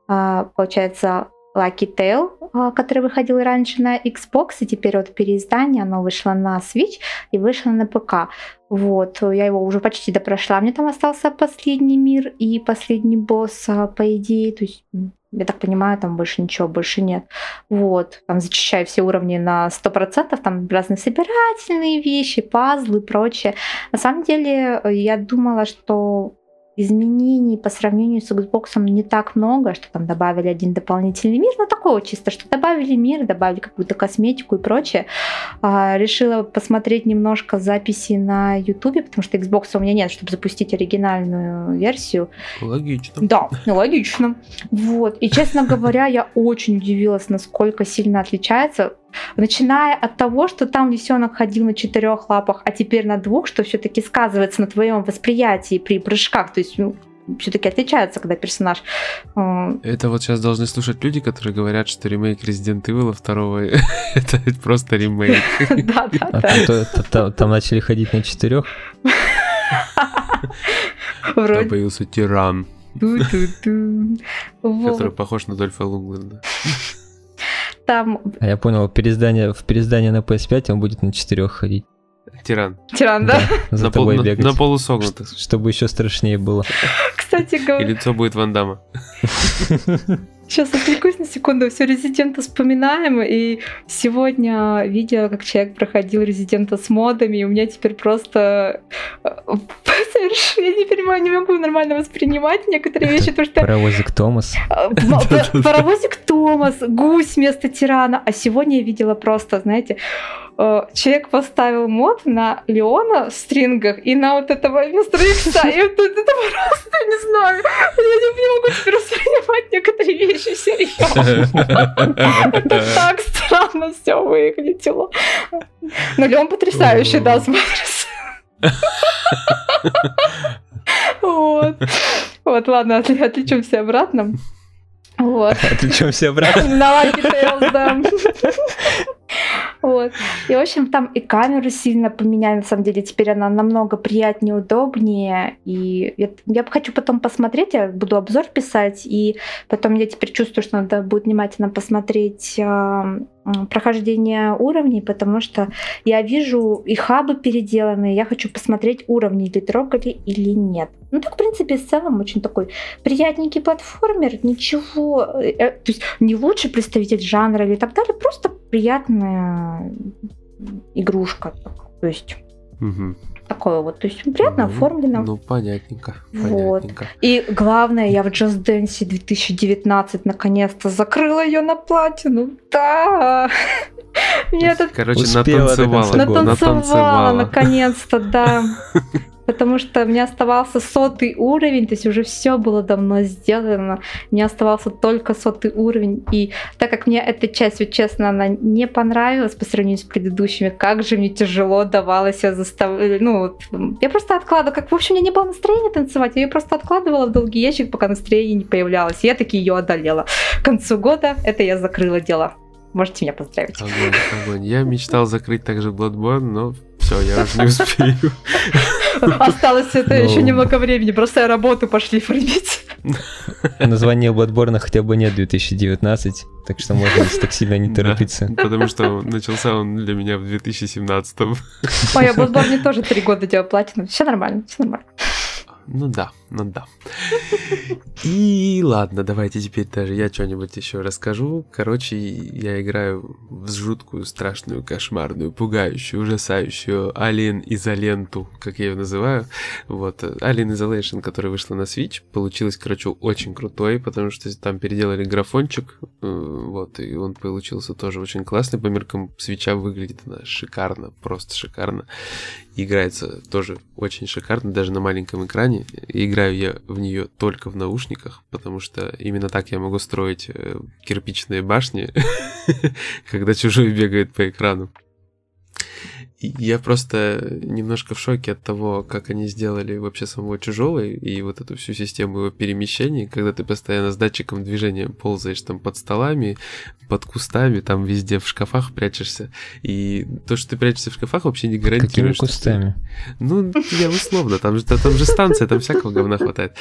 а, получается, Lucky Tale, а, который выходил раньше на Xbox, и теперь вот переиздание, оно вышло на Switch и вышло на ПК. Вот, я его уже почти допрошла. Мне там остался последний мир и последний босс, а, по идее. То есть, я так понимаю, там больше ничего, больше нет. Вот, там зачищаю все уровни на 100%, там разные собирательные вещи, пазлы и прочее. На самом деле, я думала, что изменений по сравнению с Xbox не так много, что там добавили один дополнительный мир, но такого чисто, что добавили мир, добавили какую-то косметику и прочее. А, решила посмотреть немножко записи на YouTube, потому что Xbox у меня нет, чтобы запустить оригинальную версию.
Логично.
Да, логично. Вот. И, честно говоря, я очень удивилась, насколько сильно отличается Начиная от того, что там лисенок ходил на четырех лапах, а теперь на двух, что все-таки сказывается на твоем восприятии при прыжках. То есть ну, все-таки отличается, когда персонаж...
Э, это вот сейчас должны слушать люди, которые говорят, что ремейк Resident Evil 2 это просто ремейк.
Да, да,
да. Там начали ходить на четырех.
Там появился тиран. Который похож на Дольфа Лунгленда
там...
А я понял, переиздание, в переиздании на PS5 он будет на четырех ходить.
Тиран.
Тиран, да?
да за на тобой пол, бегать.
На, на полусогнутых.
Чтобы еще страшнее было.
Кстати говоря...
И лицо будет Вандама.
Сейчас отвлекусь на секунду, все Резидента вспоминаем, и сегодня видела, как человек проходил Резидента с модами, и у меня теперь просто э, я не понимаю, не могу нормально воспринимать некоторые вещи, потому что...
Паровозик Томас.
Э, паровозик Томас, гусь вместо тирана, а сегодня я видела просто, знаете, э, человек поставил мод на Леона в стрингах и на вот этого мистера Икса, и вот это просто, не знаю, я не могу теперь воспринимать некоторые вещи серьезно. Это так странно все выглядело. Но Леон потрясающе, да, смотрится. Вот. Вот, ладно, отвлечемся обратно. Вот.
Отвлечемся обратно.
На Lucky Tales, да. Вот. И, в общем, там и камеру сильно поменяли, на самом деле. Теперь она намного приятнее, удобнее. И я, я хочу потом посмотреть, я буду обзор писать, и потом я теперь чувствую, что надо будет внимательно посмотреть э, прохождение уровней, потому что я вижу и хабы переделанные, я хочу посмотреть уровни, или трогали, или нет. Ну так, в принципе, в целом очень такой приятненький платформер, ничего, э, э то есть не лучший представитель жанра или так далее, просто приятная игрушка. То есть угу. такое вот, то есть приятно ну, оформлено.
Ну, понятненько.
Вот. Понятненько. И главное, я в Just Dance 2019 наконец-то закрыла ее на платину. Да!
Мне этот... Короче, Успела натанцевала.
Натанцевала, наконец-то, да. потому что мне оставался сотый уровень, то есть уже все было давно сделано, мне оставался только сотый уровень, и так как мне эта часть, вот честно, она не понравилась по сравнению с предыдущими, как же мне тяжело давалось я заставлять, ну, я просто откладывала, как, в общем, у меня не было настроения танцевать, я ее просто откладывала в долгий ящик, пока настроение не появлялось, я таки ее одолела. К концу года это я закрыла дело. Можете меня поздравить.
Огонь, огонь. Я мечтал закрыть также Bloodborne, но все, я уже не успею.
Осталось это еще ну. немного времени, просто работу пошли фармить.
Название Bloodborne хотя бы нет 2019, так что можно так сильно не торопиться.
потому что начался он для меня в 2017. Ой,
я Bloodborne тоже три года делал платину. Все нормально, все нормально.
Ну да, ну да. И ладно, давайте теперь даже я что-нибудь еще расскажу. Короче, я играю в жуткую, страшную, кошмарную, пугающую, ужасающую Alien Изоленту, как я ее называю. Вот, Alien Isolation, которая вышла на Switch, получилось, короче, очень крутой, потому что там переделали графончик, э, вот, и он получился тоже очень классный. По меркам свеча выглядит она шикарно, просто шикарно. Играется тоже очень шикарно, даже на маленьком экране. Играю я в нее только в наушниках, потому что именно так я могу строить э, кирпичные башни, когда чужой бегает по экрану. Я просто немножко в шоке от того, как они сделали вообще самого чужого и вот эту всю систему его перемещений, когда ты постоянно с датчиком движения ползаешь там под столами, под кустами, там везде в шкафах прячешься. И то, что ты прячешься в шкафах, вообще не гарантирует.
Какими кустами?
Ну, я условно, там же, там же станция, там всякого говна хватает.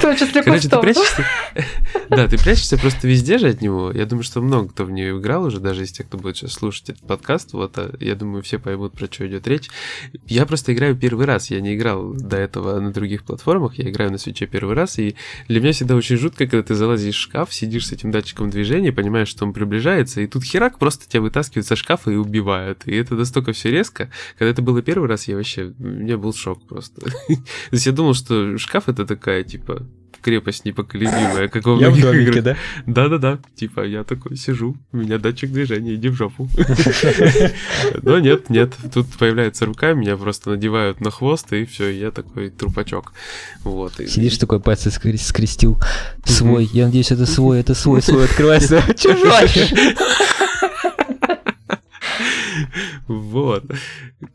Короче,
ты прячешься... Да, ты прячешься просто везде же от него. Я думаю, что много кто в нее играл уже, даже из тех, кто будет сейчас слушать этот подкаст. Вот, а я думаю, все поймут, про что идет речь. Я просто играю первый раз. Я не играл до этого на других платформах. Я играю на свече первый раз. И для меня всегда очень жутко, когда ты залазишь в шкаф, сидишь с этим датчиком движения, понимаешь, что он приближается, и тут херак просто тебя вытаскивают со шкафа и убивают. И это настолько все резко. Когда это было первый раз, я вообще... У меня был шок просто. То есть я думал, что шкаф это такая, типа, крепость непоколебимая, как во
Я в домике, да?
Да-да-да, типа я такой сижу, у меня датчик движения, иди в жопу. Но нет, нет, тут появляется рука, меня просто надевают на хвост, и все, я такой трупачок. Вот.
Сидишь такой, пальцы скрестил, свой, я надеюсь, это свой, это свой, свой, открывается, чужой.
Вот.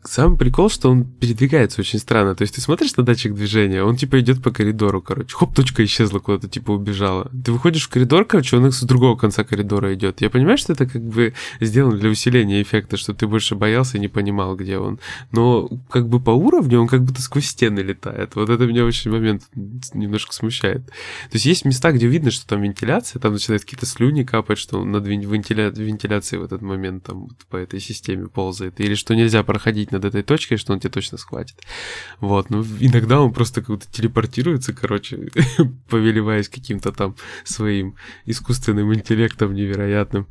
Сам прикол, что он передвигается очень странно. То есть ты смотришь на датчик движения, он типа идет по коридору, короче. Хоп, точка исчезла куда-то, типа убежала. Ты выходишь в коридор, короче, он с другого конца коридора идет. Я понимаю, что это как бы сделано для усиления эффекта, что ты больше боялся и не понимал, где он. Но как бы по уровню он как будто сквозь стены летает. Вот это меня очень момент немножко смущает. То есть есть места, где видно, что там вентиляция, там начинают какие-то слюни капать, что он над вентиля... вентиляцией в этот момент там вот по этой системе ползает. Или что нельзя проходить над этой точкой, что он тебя точно схватит. Вот, ну иногда он просто как-то телепортируется, короче, повелеваясь каким-то там своим искусственным интеллектом невероятным.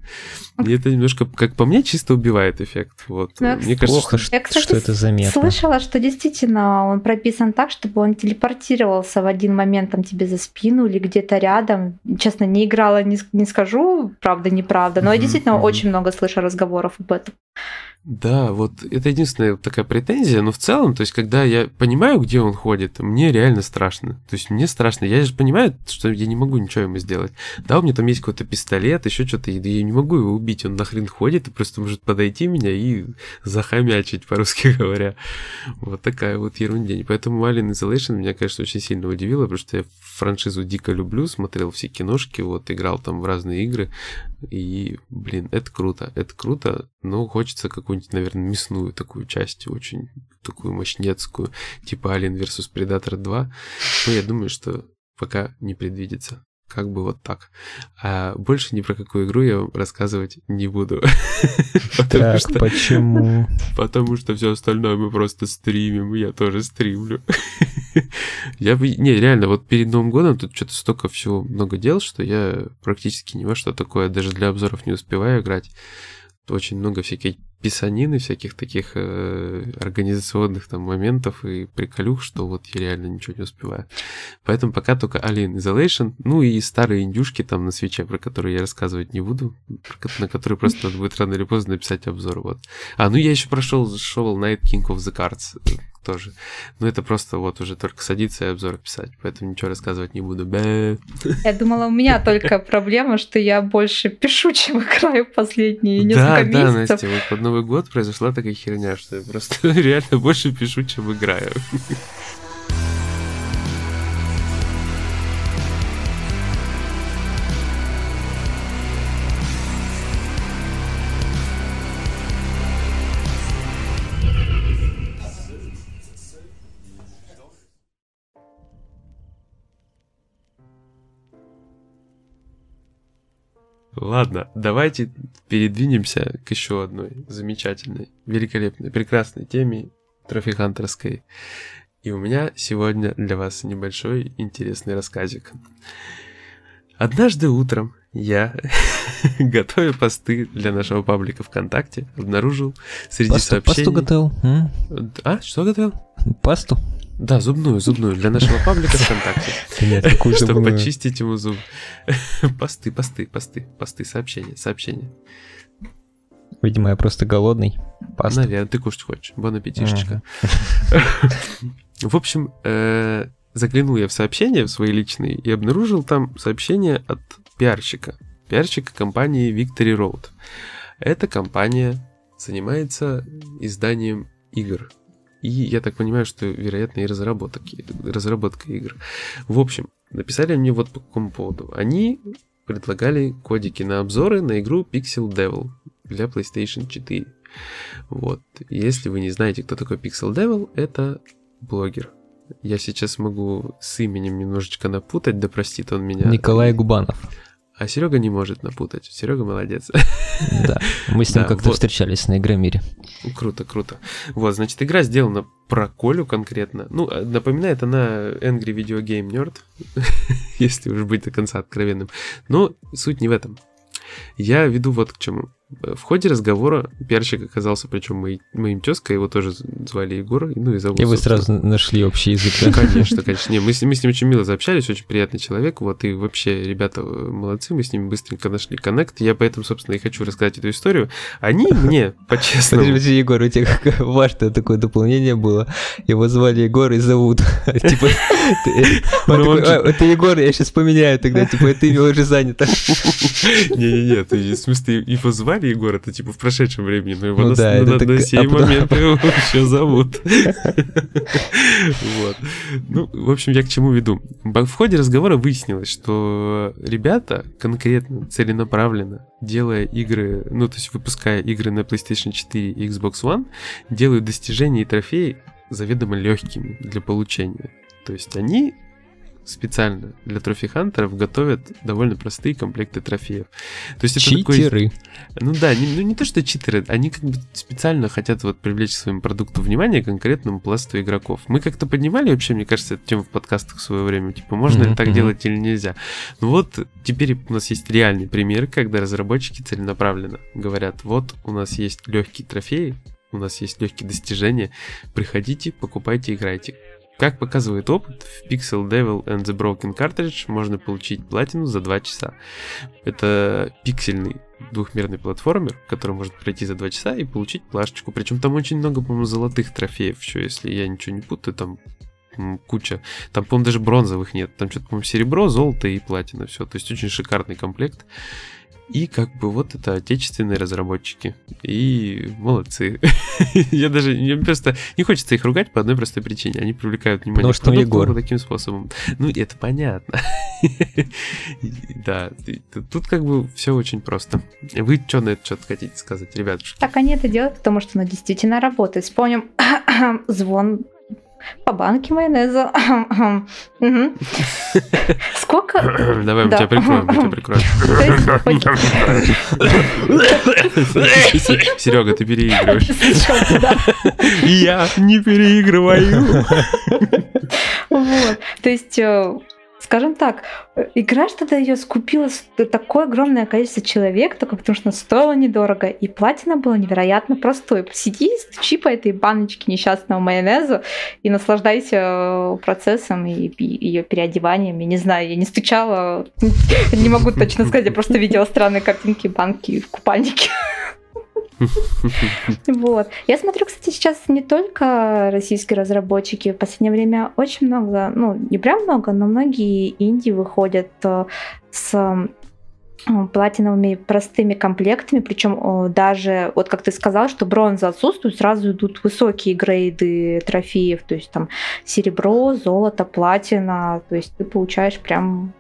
И это немножко, как по мне, чисто убивает эффект. Вот.
Ну, мне кажется, плохо, что, я, кстати, что это заметно.
слышала, что действительно он прописан так, чтобы он телепортировался в один момент там тебе за спину или где-то рядом. Честно, не играла, не, не скажу, правда, неправда, но mm-hmm, я действительно mm-hmm. очень много слышу разговоров об этом.
Да, вот это единственная такая претензия, но в целом, то есть, когда я понимаю, где он ходит, мне реально страшно. То есть, мне страшно. Я же понимаю, что я не могу ничего ему сделать. Да, у меня там есть какой-то пистолет, еще что-то, и я не могу его убить. Он нахрен ходит и просто может подойти меня и захомячить, по-русски говоря. Вот такая вот ерундень. Поэтому Alien Isolation меня, конечно, очень сильно удивило, потому что я франшизу дико люблю, смотрел все киношки, вот, играл там в разные игры. И, блин, это круто, это круто, но хочется какую-нибудь, наверное, мясную такую часть, очень такую мощнецкую, типа Alien vs Predator 2. Но я думаю, что пока не предвидится. Как бы вот так. А больше ни про какую игру я вам рассказывать не буду.
Так, почему?
Потому что все остальное мы просто стримим, я тоже стримлю. Я бы... Не, реально, вот перед Новым годом тут что-то столько всего много дел, что я практически ни во что такое даже для обзоров не успеваю играть. Очень много всяких писанины, всяких таких э, организационных там моментов и приколюх, что вот я реально ничего не успеваю. Поэтому пока только Alien Isolation, ну и старые индюшки там на свече, про которые я рассказывать не буду, на которые просто надо будет рано или поздно написать обзор. Вот. А, ну я еще прошел Shovel Knight King of the Cards тоже. Но это просто вот уже только садиться и обзор писать, поэтому ничего рассказывать не буду. Бэ.
Я думала, у меня только проблема, что я больше пишу, чем играю последние несколько
да,
месяцев.
Да, Настя, вот под Новый год произошла такая херня, что я просто реально больше пишу, чем играю. Ладно, давайте передвинемся к еще одной замечательной, великолепной, прекрасной теме трофихантерской. И у меня сегодня для вас небольшой интересный рассказик. Однажды утром я, готовя посты для нашего паблика ВКонтакте, обнаружил среди
пасту,
сообщений...
Пасту готовил? М?
А, что готовил?
Пасту?
Да, зубную, зубную, для нашего паблика ВКонтакте.
Нет, какую
Чтобы
зубную?
почистить ему зуб. Посты, посты, посты, посты, сообщения, сообщения.
Видимо, я просто голодный. Пасту.
Наверное, ты кушать хочешь. Бон аппетишечка. В общем, э, заглянул я в сообщения в свои личные и обнаружил там сообщение от пиарщика. Пиарщика компании Victory Road. Эта компания занимается изданием игр. И я так понимаю, что, вероятно, и разработок, разработка игр. В общем, написали мне вот по какому поводу. Они предлагали кодики на обзоры на игру Pixel Devil для PlayStation 4. Вот. Если вы не знаете, кто такой Pixel Devil, это блогер. Я сейчас могу с именем немножечко напутать, да простит он меня.
Николай Губанов.
А Серега не может напутать. Серега молодец.
Да, мы с ним
Да,
как-то
вот.
встречались на Игромире.
Круто, круто. Вот, значит, игра сделана про Колю конкретно. Ну, а, напоминает она Angry Video Game Nerd, если уж быть до конца откровенным. Но суть не в этом. Я веду вот к чему. В ходе разговора пиарщик оказался, причем мои, моим тезкой, его тоже звали Егор, ну и зовут.
И вы
собственно.
сразу нашли общий язык, да?
Конечно, конечно. Не, мы, с, мы с ним очень мило заобщались, очень приятный человек. Вот, и вообще, ребята э, молодцы, мы с ними быстренько нашли коннект. Я поэтому, собственно, и хочу рассказать эту историю. Они мне, по-честному...
Подожди, Егор, у тебя важное такое дополнение было. Его звали Егор и зовут. Типа, он
Ну,
«А, это Егор, я сейчас поменяю тогда, типа, это имя уже занято.
Не-не-не, ты, в смысле, его звали Егор, это типа в прошедшем времени, но его
Ну
на,
да,
на-
это
на
так-
сей
а потом-
момент его еще зовут. Вот. Ну, в общем, я к чему веду. В ходе разговора выяснилось, что ребята конкретно, целенаправленно, делая игры, ну, то есть выпуская игры на PlayStation 4 и Xbox One, делают достижения и трофеи заведомо легкими для получения. То есть они специально для трофи-хантеров готовят довольно простые комплекты трофеев. То есть это такой-
Читеры.
ну да, не, ну не то, что читеры, они как бы специально хотят вот привлечь к своему продукту внимание конкретному пласту игроков. Мы как-то поднимали вообще, мне кажется, эту тему в подкастах в свое время, типа, можно ли
Мгм,
так делать или нельзя. Ну вот, теперь у нас есть реальный пример, когда разработчики целенаправленно говорят, вот у нас есть легкие трофеи, у нас есть легкие достижения, приходите, покупайте, играйте. Как показывает опыт, в Pixel Devil and the Broken Cartridge можно получить платину за 2 часа. Это пиксельный двухмерный платформер, который может пройти за 2 часа и получить плашечку. Причем там очень много, по-моему, золотых трофеев еще, если я ничего не путаю, там куча. Там, по-моему, даже бронзовых нет. Там что-то, по-моему, серебро, золото и платина. Все. То есть очень шикарный комплект. И как бы вот это отечественные разработчики. И молодцы. Я даже мне просто не хочется их ругать по одной простой причине. Они привлекают внимание
Потому
к
что
продукту
Егор.
таким способом. Ну, это понятно. Да, тут- как бы все очень просто. Вы что на это что-то хотите сказать, ребятушки?
Так они это делают, потому что оно действительно работает. Вспомним звон по банке майонеза. Сколько?
Давай, мы тебя прикроем, мы тебя прикроем. Серега, ты переигрываешь. Я не переигрываю.
Вот. То есть, э, скажем так, э, игра что-то ее скупила с- такое огромное количество человек, только потому что она стоила недорого, и платина была невероятно простой. Сиди, стучи по этой баночке несчастного майонеза и наслаждайся э, процессом и ее переодеванием. Я не знаю, я не стучала, не могу точно сказать, я просто видела странные картинки банки в купальнике. Вот. Я смотрю, кстати, сейчас не только российские разработчики. В последнее время очень много, ну, не прям много, но многие инди выходят э, с платиновыми простыми комплектами, причем даже, вот как ты сказал, что бронза отсутствует, сразу идут высокие грейды трофеев, то есть там серебро, золото, платина, то есть ты получаешь прям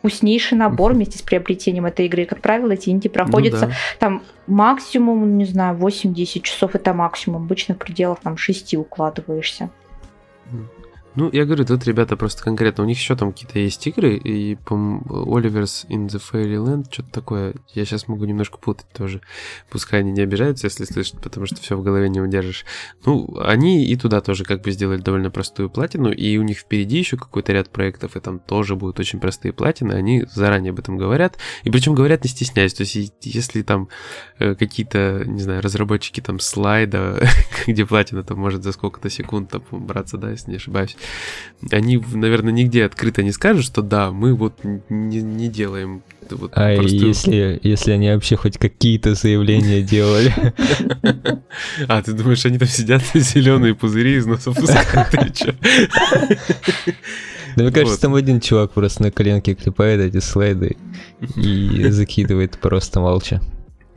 вкуснейший набор вместе с приобретением этой игры. Как правило, эти инди проходятся ну, да. там максимум, не знаю, 8-10 часов это максимум. Обычно в пределах там 6 укладываешься.
Ну, я говорю, тут ребята просто конкретно, у них еще там какие-то есть игры, и, по Oliver's in the Fairyland, что-то такое, я сейчас могу немножко путать тоже, пускай они не обижаются, если слышат, потому что все в голове не удержишь. Ну, они и туда тоже как бы сделали довольно простую платину, и у них впереди еще какой-то ряд проектов, и там тоже будут очень простые платины, они заранее об этом говорят, и причем говорят не стесняясь, то есть если там э, какие-то, не знаю, разработчики там слайда, где платина там может за сколько-то секунд там браться, да, если не ошибаюсь, они, наверное, нигде открыто не скажут, что да, мы вот не, не делаем вот
а простую... если, если они вообще хоть какие-то заявления делали?
А, ты думаешь, они там сидят зеленые пузыри из носа пускают
Да мне кажется, там один чувак просто на коленке клепает эти слайды и закидывает просто молча.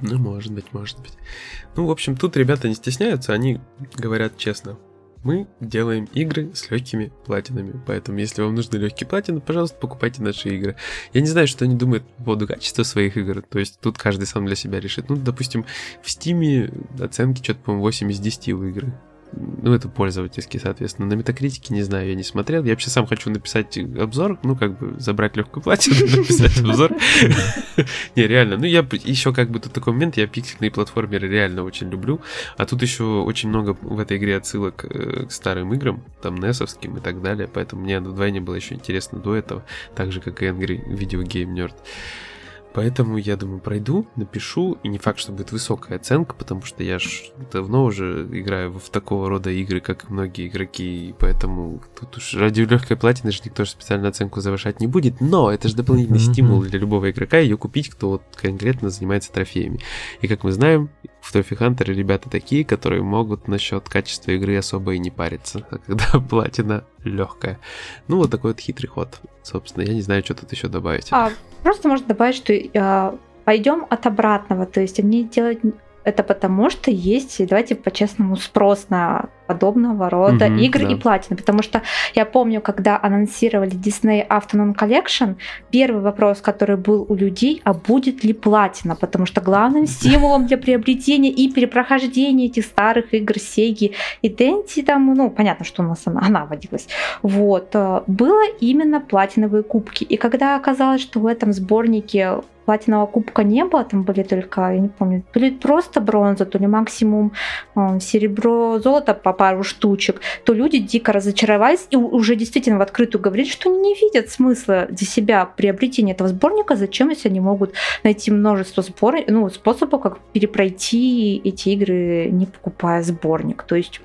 Ну, может быть, может быть. Ну, в общем, тут ребята не стесняются, они говорят честно мы делаем игры с легкими платинами. Поэтому, если вам нужны легкие платины, пожалуйста, покупайте наши игры. Я не знаю, что они думают по поводу качества своих игр. То есть тут каждый сам для себя решит. Ну, допустим, в Steam оценки что-то, по-моему, 8 из 10 у игры. Ну, это пользовательский, соответственно. На метакритике, не знаю, я не смотрел. Я вообще сам хочу написать обзор, ну, как бы забрать легкую платину, написать обзор. Не, реально. Ну, я еще как бы тут такой момент, я пиксельные платформеры реально очень люблю. А тут еще очень много в этой игре отсылок э, к старым играм, там, несовским и так далее. Поэтому мне вдвойне было еще интересно до этого, так же, как и Angry Video Game Nerd. Поэтому я думаю, пройду, напишу, и не факт, что будет высокая оценка, потому что я ж давно уже играю в такого рода игры, как и многие игроки, и поэтому тут уж ради легкой платины же никто же специально оценку завышать не будет, но это же дополнительный mm-hmm. стимул для любого игрока ее купить, кто вот конкретно занимается трофеями. И как мы знаем, в Трофи Хантере ребята такие, которые могут насчет качества игры особо и не париться, а когда платина легкая. Ну, вот такой вот хитрый ход. Собственно, я не знаю, что тут еще добавить.
А, просто можно добавить, что э, пойдем от обратного. То есть они делают это потому, что есть, давайте по-честному, спрос на подобного рода mm-hmm, игры да. и платины. Потому что я помню, когда анонсировали Disney Afternoon Collection, первый вопрос, который был у людей, а будет ли платина? Потому что главным стимулом для приобретения и перепрохождения этих старых игр Sega и Denti, там, ну, понятно, что у нас она, она водилась, вот, э, было именно платиновые кубки. И когда оказалось, что в этом сборнике платинового кубка не было, там были только, я не помню, то ли просто бронза, то ли максимум э, серебро, золото по пару штучек, то люди дико разочаровались и уже действительно в открытую говорили, что не видят смысла для себя приобретения этого сборника, зачем, если они могут найти множество сбор... ну, способов, как перепройти эти игры, не покупая сборник. То есть,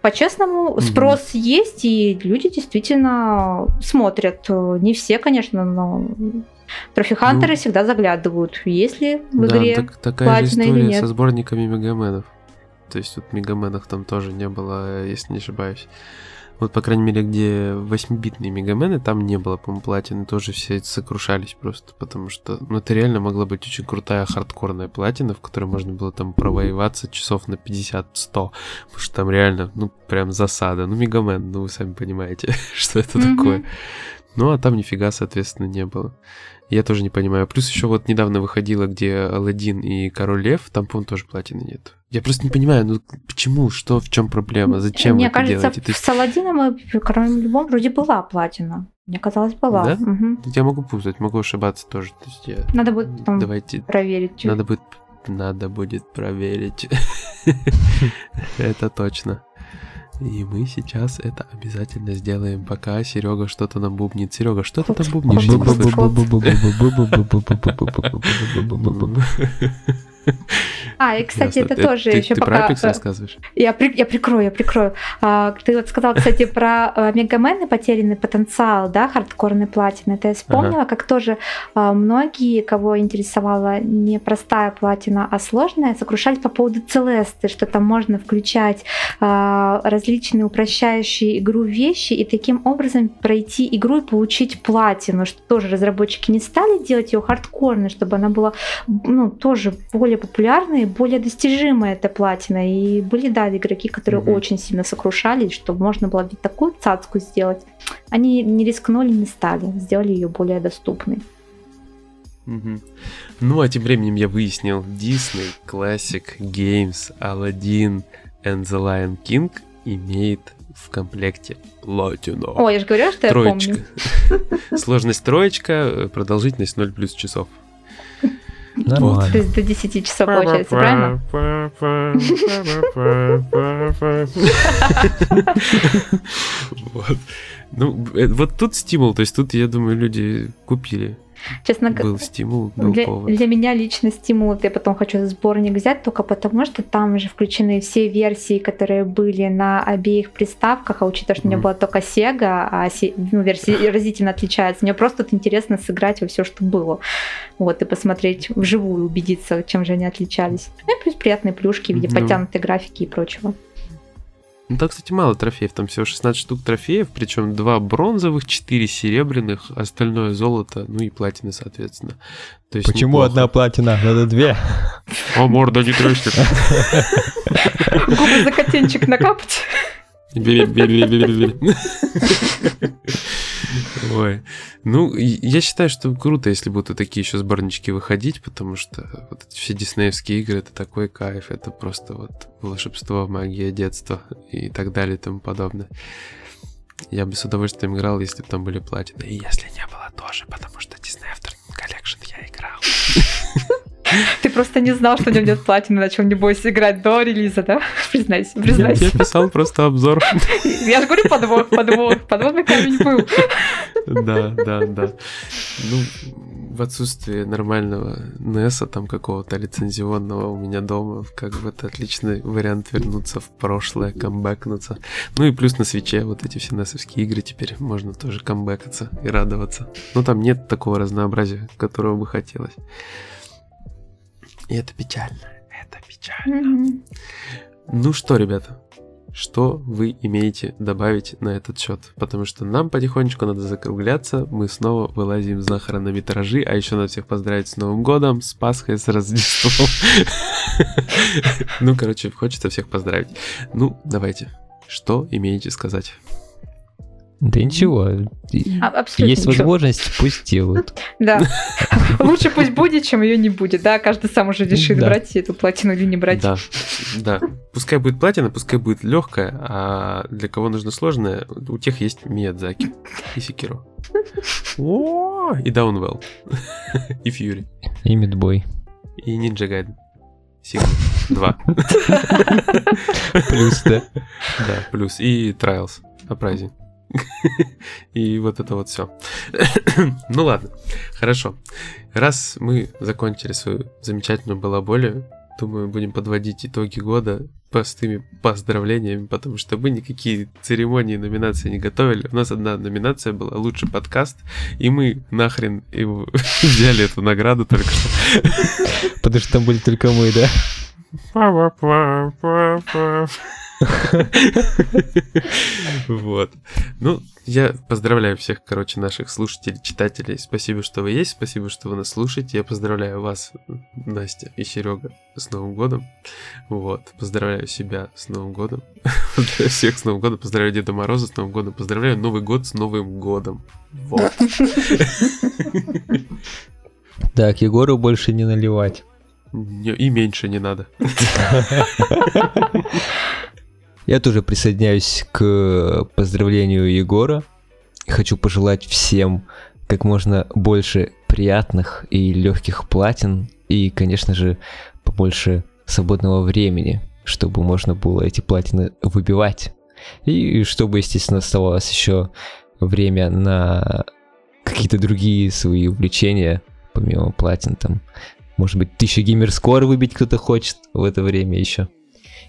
по-честному, спрос mm-hmm. есть, и люди действительно смотрят. Не все, конечно, но Трофи-хантеры ну, всегда заглядывают, есть ли в да, игре так,
такая же история со сборниками мегаменов. То есть вот мегаменах там тоже не было, если не ошибаюсь. Вот, по крайней мере, где 8-битные мегамены, там не было, по-моему, платины, тоже все сокрушались просто, потому что, ну, это реально могла быть очень крутая хардкорная платина, в которой можно было там провоеваться часов на 50-100, потому что там реально, ну, прям засада. Ну, мегамен, ну, вы сами понимаете, что это mm-hmm. такое. Ну, а там нифига, соответственно, не было. Я тоже не понимаю. Плюс еще вот недавно выходила, где Алладин и Король Лев, там, по-моему, тоже платины нет. Я просто не понимаю, ну почему, что, в чем проблема, зачем
Мне
вы
кажется,
это
делаете? с Алладином и Королем Львом вроде была платина. Мне казалось, была.
Да? Угу. Я могу путать, могу ошибаться тоже. То есть я...
Надо будет потом Давайте... проверить.
Надо будет, надо будет проверить. Это точно. И мы сейчас это обязательно сделаем, пока Серега что-то нам бубнит. Серега, что ты там бубнишь?
А, и, кстати,
Ясно.
это
Э,
тоже
ты,
еще
ты
пока...
про Apex
э,
рассказываешь?
Я, при- я прикрою, я прикрою. А, ты вот сказал, кстати, про э, Мегамен и потерянный потенциал, да, хардкорной платины. Это я вспомнила, как тоже а, многие, кого интересовала не простая платина, а сложная, сокрушались по поводу Целесты, что там можно включать а, различные упрощающие игру вещи и таким образом пройти игру и получить платину, что тоже разработчики не стали делать ее хардкорной, чтобы она была ну, тоже более популярная и более достижимая эта платина. И были, да, игроки, которые
Мгм.
очень сильно сокрушались, что можно было ведь такую цацку сделать. Они не рискнули, не стали, сделали ее более доступной.
Мгм. Ну, а тем временем я выяснил, Disney Classic Games Aladdin and the Lion King имеет в комплекте Latino.
О, я же говорила, что я
Троечка.
помню.
Сложность троечка, э, продолжительность 0 плюс часов.
То
Нормально.
есть до 10 часов получается, правильно?
Вот. Ну, э, вот тут стимул, то есть тут, я думаю, люди купили.
Честно говоря,
Был стимул, был
Для,
повод.
для меня лично стимул, вот я потом хочу сборник взять, только потому что там уже включены все версии, которые были на обеих приставках, а учитывая, что у меня была только Sega, а ну, версии разительно отличаются, мне просто вот интересно сыграть во все, что было. Вот, и посмотреть вживую, убедиться, чем же они отличались. Ну и плюс приятные плюшки в виде
Ну.
подтянутой графики и прочего.
Ну, там, кстати, мало трофеев, там всего 16 штук трофеев, причем два бронзовых, 4 серебряных, остальное золото, ну и платины, соответственно. То есть
Почему
неплохо.
одна платина? Надо две.
О, морда не треснет.
Губы за котенчик накапать.
Ой. Ну, я считаю, что круто, если будут такие еще сборнички выходить, потому что вот эти все диснеевские игры это такой кайф, это просто вот волшебство, магия детства и так далее и тому подобное. Я бы с удовольствием играл, если бы там были платины. И если не было тоже, потому что
просто не знал, что в нем нет платины, начал, не бойся, играть до релиза, да? Признайся,
Я,
признайся.
я писал просто обзор.
Я же говорю подвох, подвох, подводный камень был.
Да, да, да. Ну, в отсутствие нормального NES, там какого-то лицензионного у меня дома, как бы это отличный вариант вернуться в прошлое, камбэкнуться. Ну и плюс на свече вот эти все NES-овские игры теперь можно тоже камбэкаться и радоваться. Но там нет такого разнообразия, которого бы хотелось. И это печально. Это печально.
Мгм.
Ну что, ребята, что вы имеете добавить на этот счет? Потому что нам потихонечку надо закругляться, мы снова вылазим за хронометражи, а еще надо всех поздравить с Новым годом, с Пасхой, с Рождеством. Ну, короче, хочется всех поздравить. Ну, давайте, что имеете сказать?
Да ничего.
А- Абсолютно
Есть
ничего.
возможность, пусть делают.
Да. Лучше пусть будет, чем ее не будет. Да, каждый сам уже решит, брать эту платину или не брать.
Да, да. Пускай будет платина, пускай будет легкая, а для кого нужно сложное, у тех есть Миядзаки и Секиро. О, И Даунвелл. И Фьюри.
И Мидбой.
И Ninja Gaiden. Сигма. Два.
Плюс, да.
Да, плюс. И Trials. Uprising. И вот это вот все. Ну ладно, хорошо. Раз мы закончили свою замечательную балаболию, думаю, будем подводить итоги года простыми поздравлениями, потому что мы никакие церемонии, номинации не готовили. У нас одна номинация была «Лучший подкаст», и мы нахрен его взяли эту награду только что.
Потому что там были только мы, да?
Вот. Ну, я поздравляю всех, короче, наших слушателей, читателей. Спасибо, что вы есть, спасибо, что вы нас слушаете. Я поздравляю вас, Настя и Серега, с Новым годом. Вот. Поздравляю себя с Новым годом. Поздравляю всех с Новым годом. Поздравляю Деда Мороза с Новым годом. Поздравляю Новый год с Новым годом. Вот.
Так, Егору больше не наливать.
И меньше не надо.
Я тоже присоединяюсь к поздравлению Егора. Хочу пожелать всем как можно больше приятных и легких платин и, конечно же, побольше свободного времени, чтобы можно было эти платины выбивать. И чтобы, естественно, оставалось еще время на какие-то другие свои увлечения, помимо платин, там, Может быть, тысячу gamerscore выбить кто-то хочет в это время еще.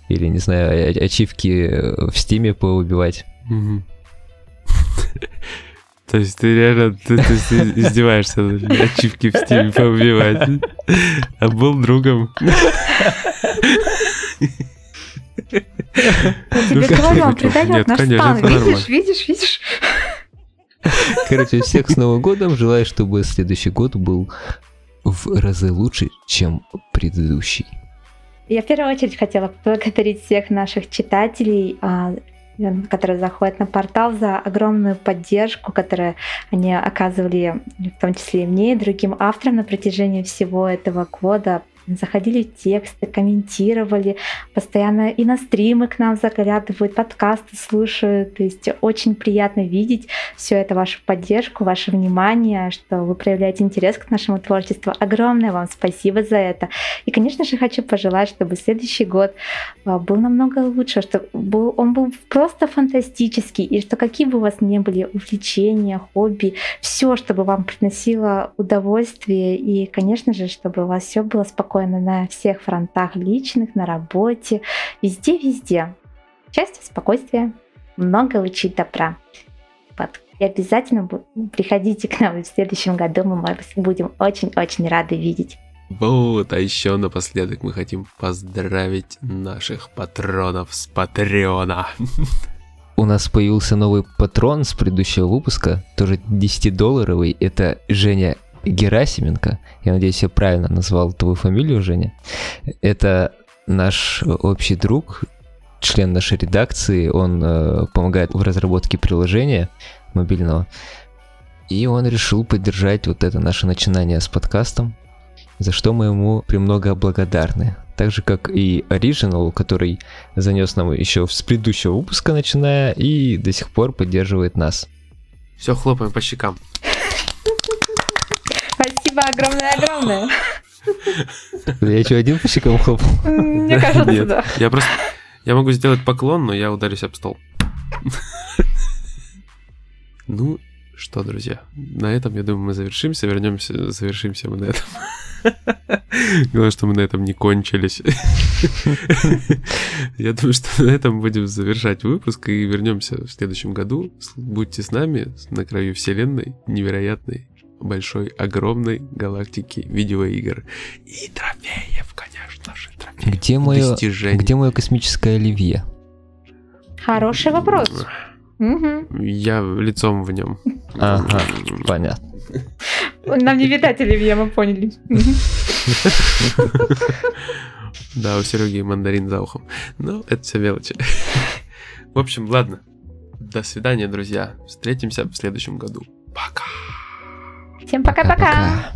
Или, не знаю, а- ачивки в Steam е поубивать.
То есть ты реально ты, ты, ты издеваешься, ачивки в Steam е поубивать. А был другом.
Я тебе говорю, он придает наш стан. Видишь, видишь, видишь?
Короче, всех с Новым годом. Желаю, чтобы следующий год был в разы лучше, чем предыдущий.
Я в первую очередь хотела поблагодарить всех наших читателей, а, которые заходят на портал, за огромную поддержку, которую они оказывали, в том числе и мне, и другим авторам на протяжении всего этого года заходили в тексты, комментировали, постоянно и на стримы к нам заглядывают, подкасты слушают. То есть очень приятно видеть все это, вашу поддержку, ваше внимание, что вы проявляете интерес к нашему творчеству. Огромное вам спасибо за это. И, конечно же, хочу пожелать, чтобы следующий год а, был намного лучше, чтобы был, он был просто фантастический, и что какие бы у вас ни были увлечения, хобби, все, чтобы вам приносило удовольствие, и, конечно же, чтобы у вас все было спокойно спокойно на всех фронтах личных, на работе, везде-везде. Счастье, спокойствие, много лучей добра. Вот. И обязательно приходите к нам в следующем году, мы вас будем очень-очень рады видеть.
Вот, а еще напоследок мы хотим поздравить наших патронов с Патреона.
У нас появился новый патрон с предыдущего выпуска, тоже 10-долларовый. Это Женя Герасименко, я надеюсь, я правильно назвал твою фамилию, Женя, это наш общий друг, член нашей редакции, он э, помогает в разработке приложения мобильного, и он решил поддержать вот это наше начинание с подкастом, за что мы ему премного благодарны. Так же, как и Original, который занес нам еще с предыдущего выпуска начиная и до сих пор поддерживает нас.
Все, хлопаем по щекам.
Спасибо огромное-огромное.
Я что, один по щекам хлопал?
Мне кажется, Нет. да.
Я просто... Я могу сделать поклон, но я ударюсь об стол. Ну, что, друзья, на этом, я думаю, мы завершимся, вернемся, завершимся мы на этом. Главное, что мы на этом не кончились. Я думаю, что на этом будем завершать выпуск и вернемся в следующем году. Будьте с нами на краю вселенной, невероятной большой, огромной галактики видеоигр. И трофеев, конечно же, трофеев.
Где мое, где мое космическое оливье?
Хороший вопрос.
Угу. Я лицом в нем.
Ага, понятно.
Нам не видать оливье, мы поняли.
Да, у Сереги мандарин за ухом. Но это все мелочи. В общем, ладно. До свидания, друзья. Встретимся в следующем году. Пока.
Всем пока-пока.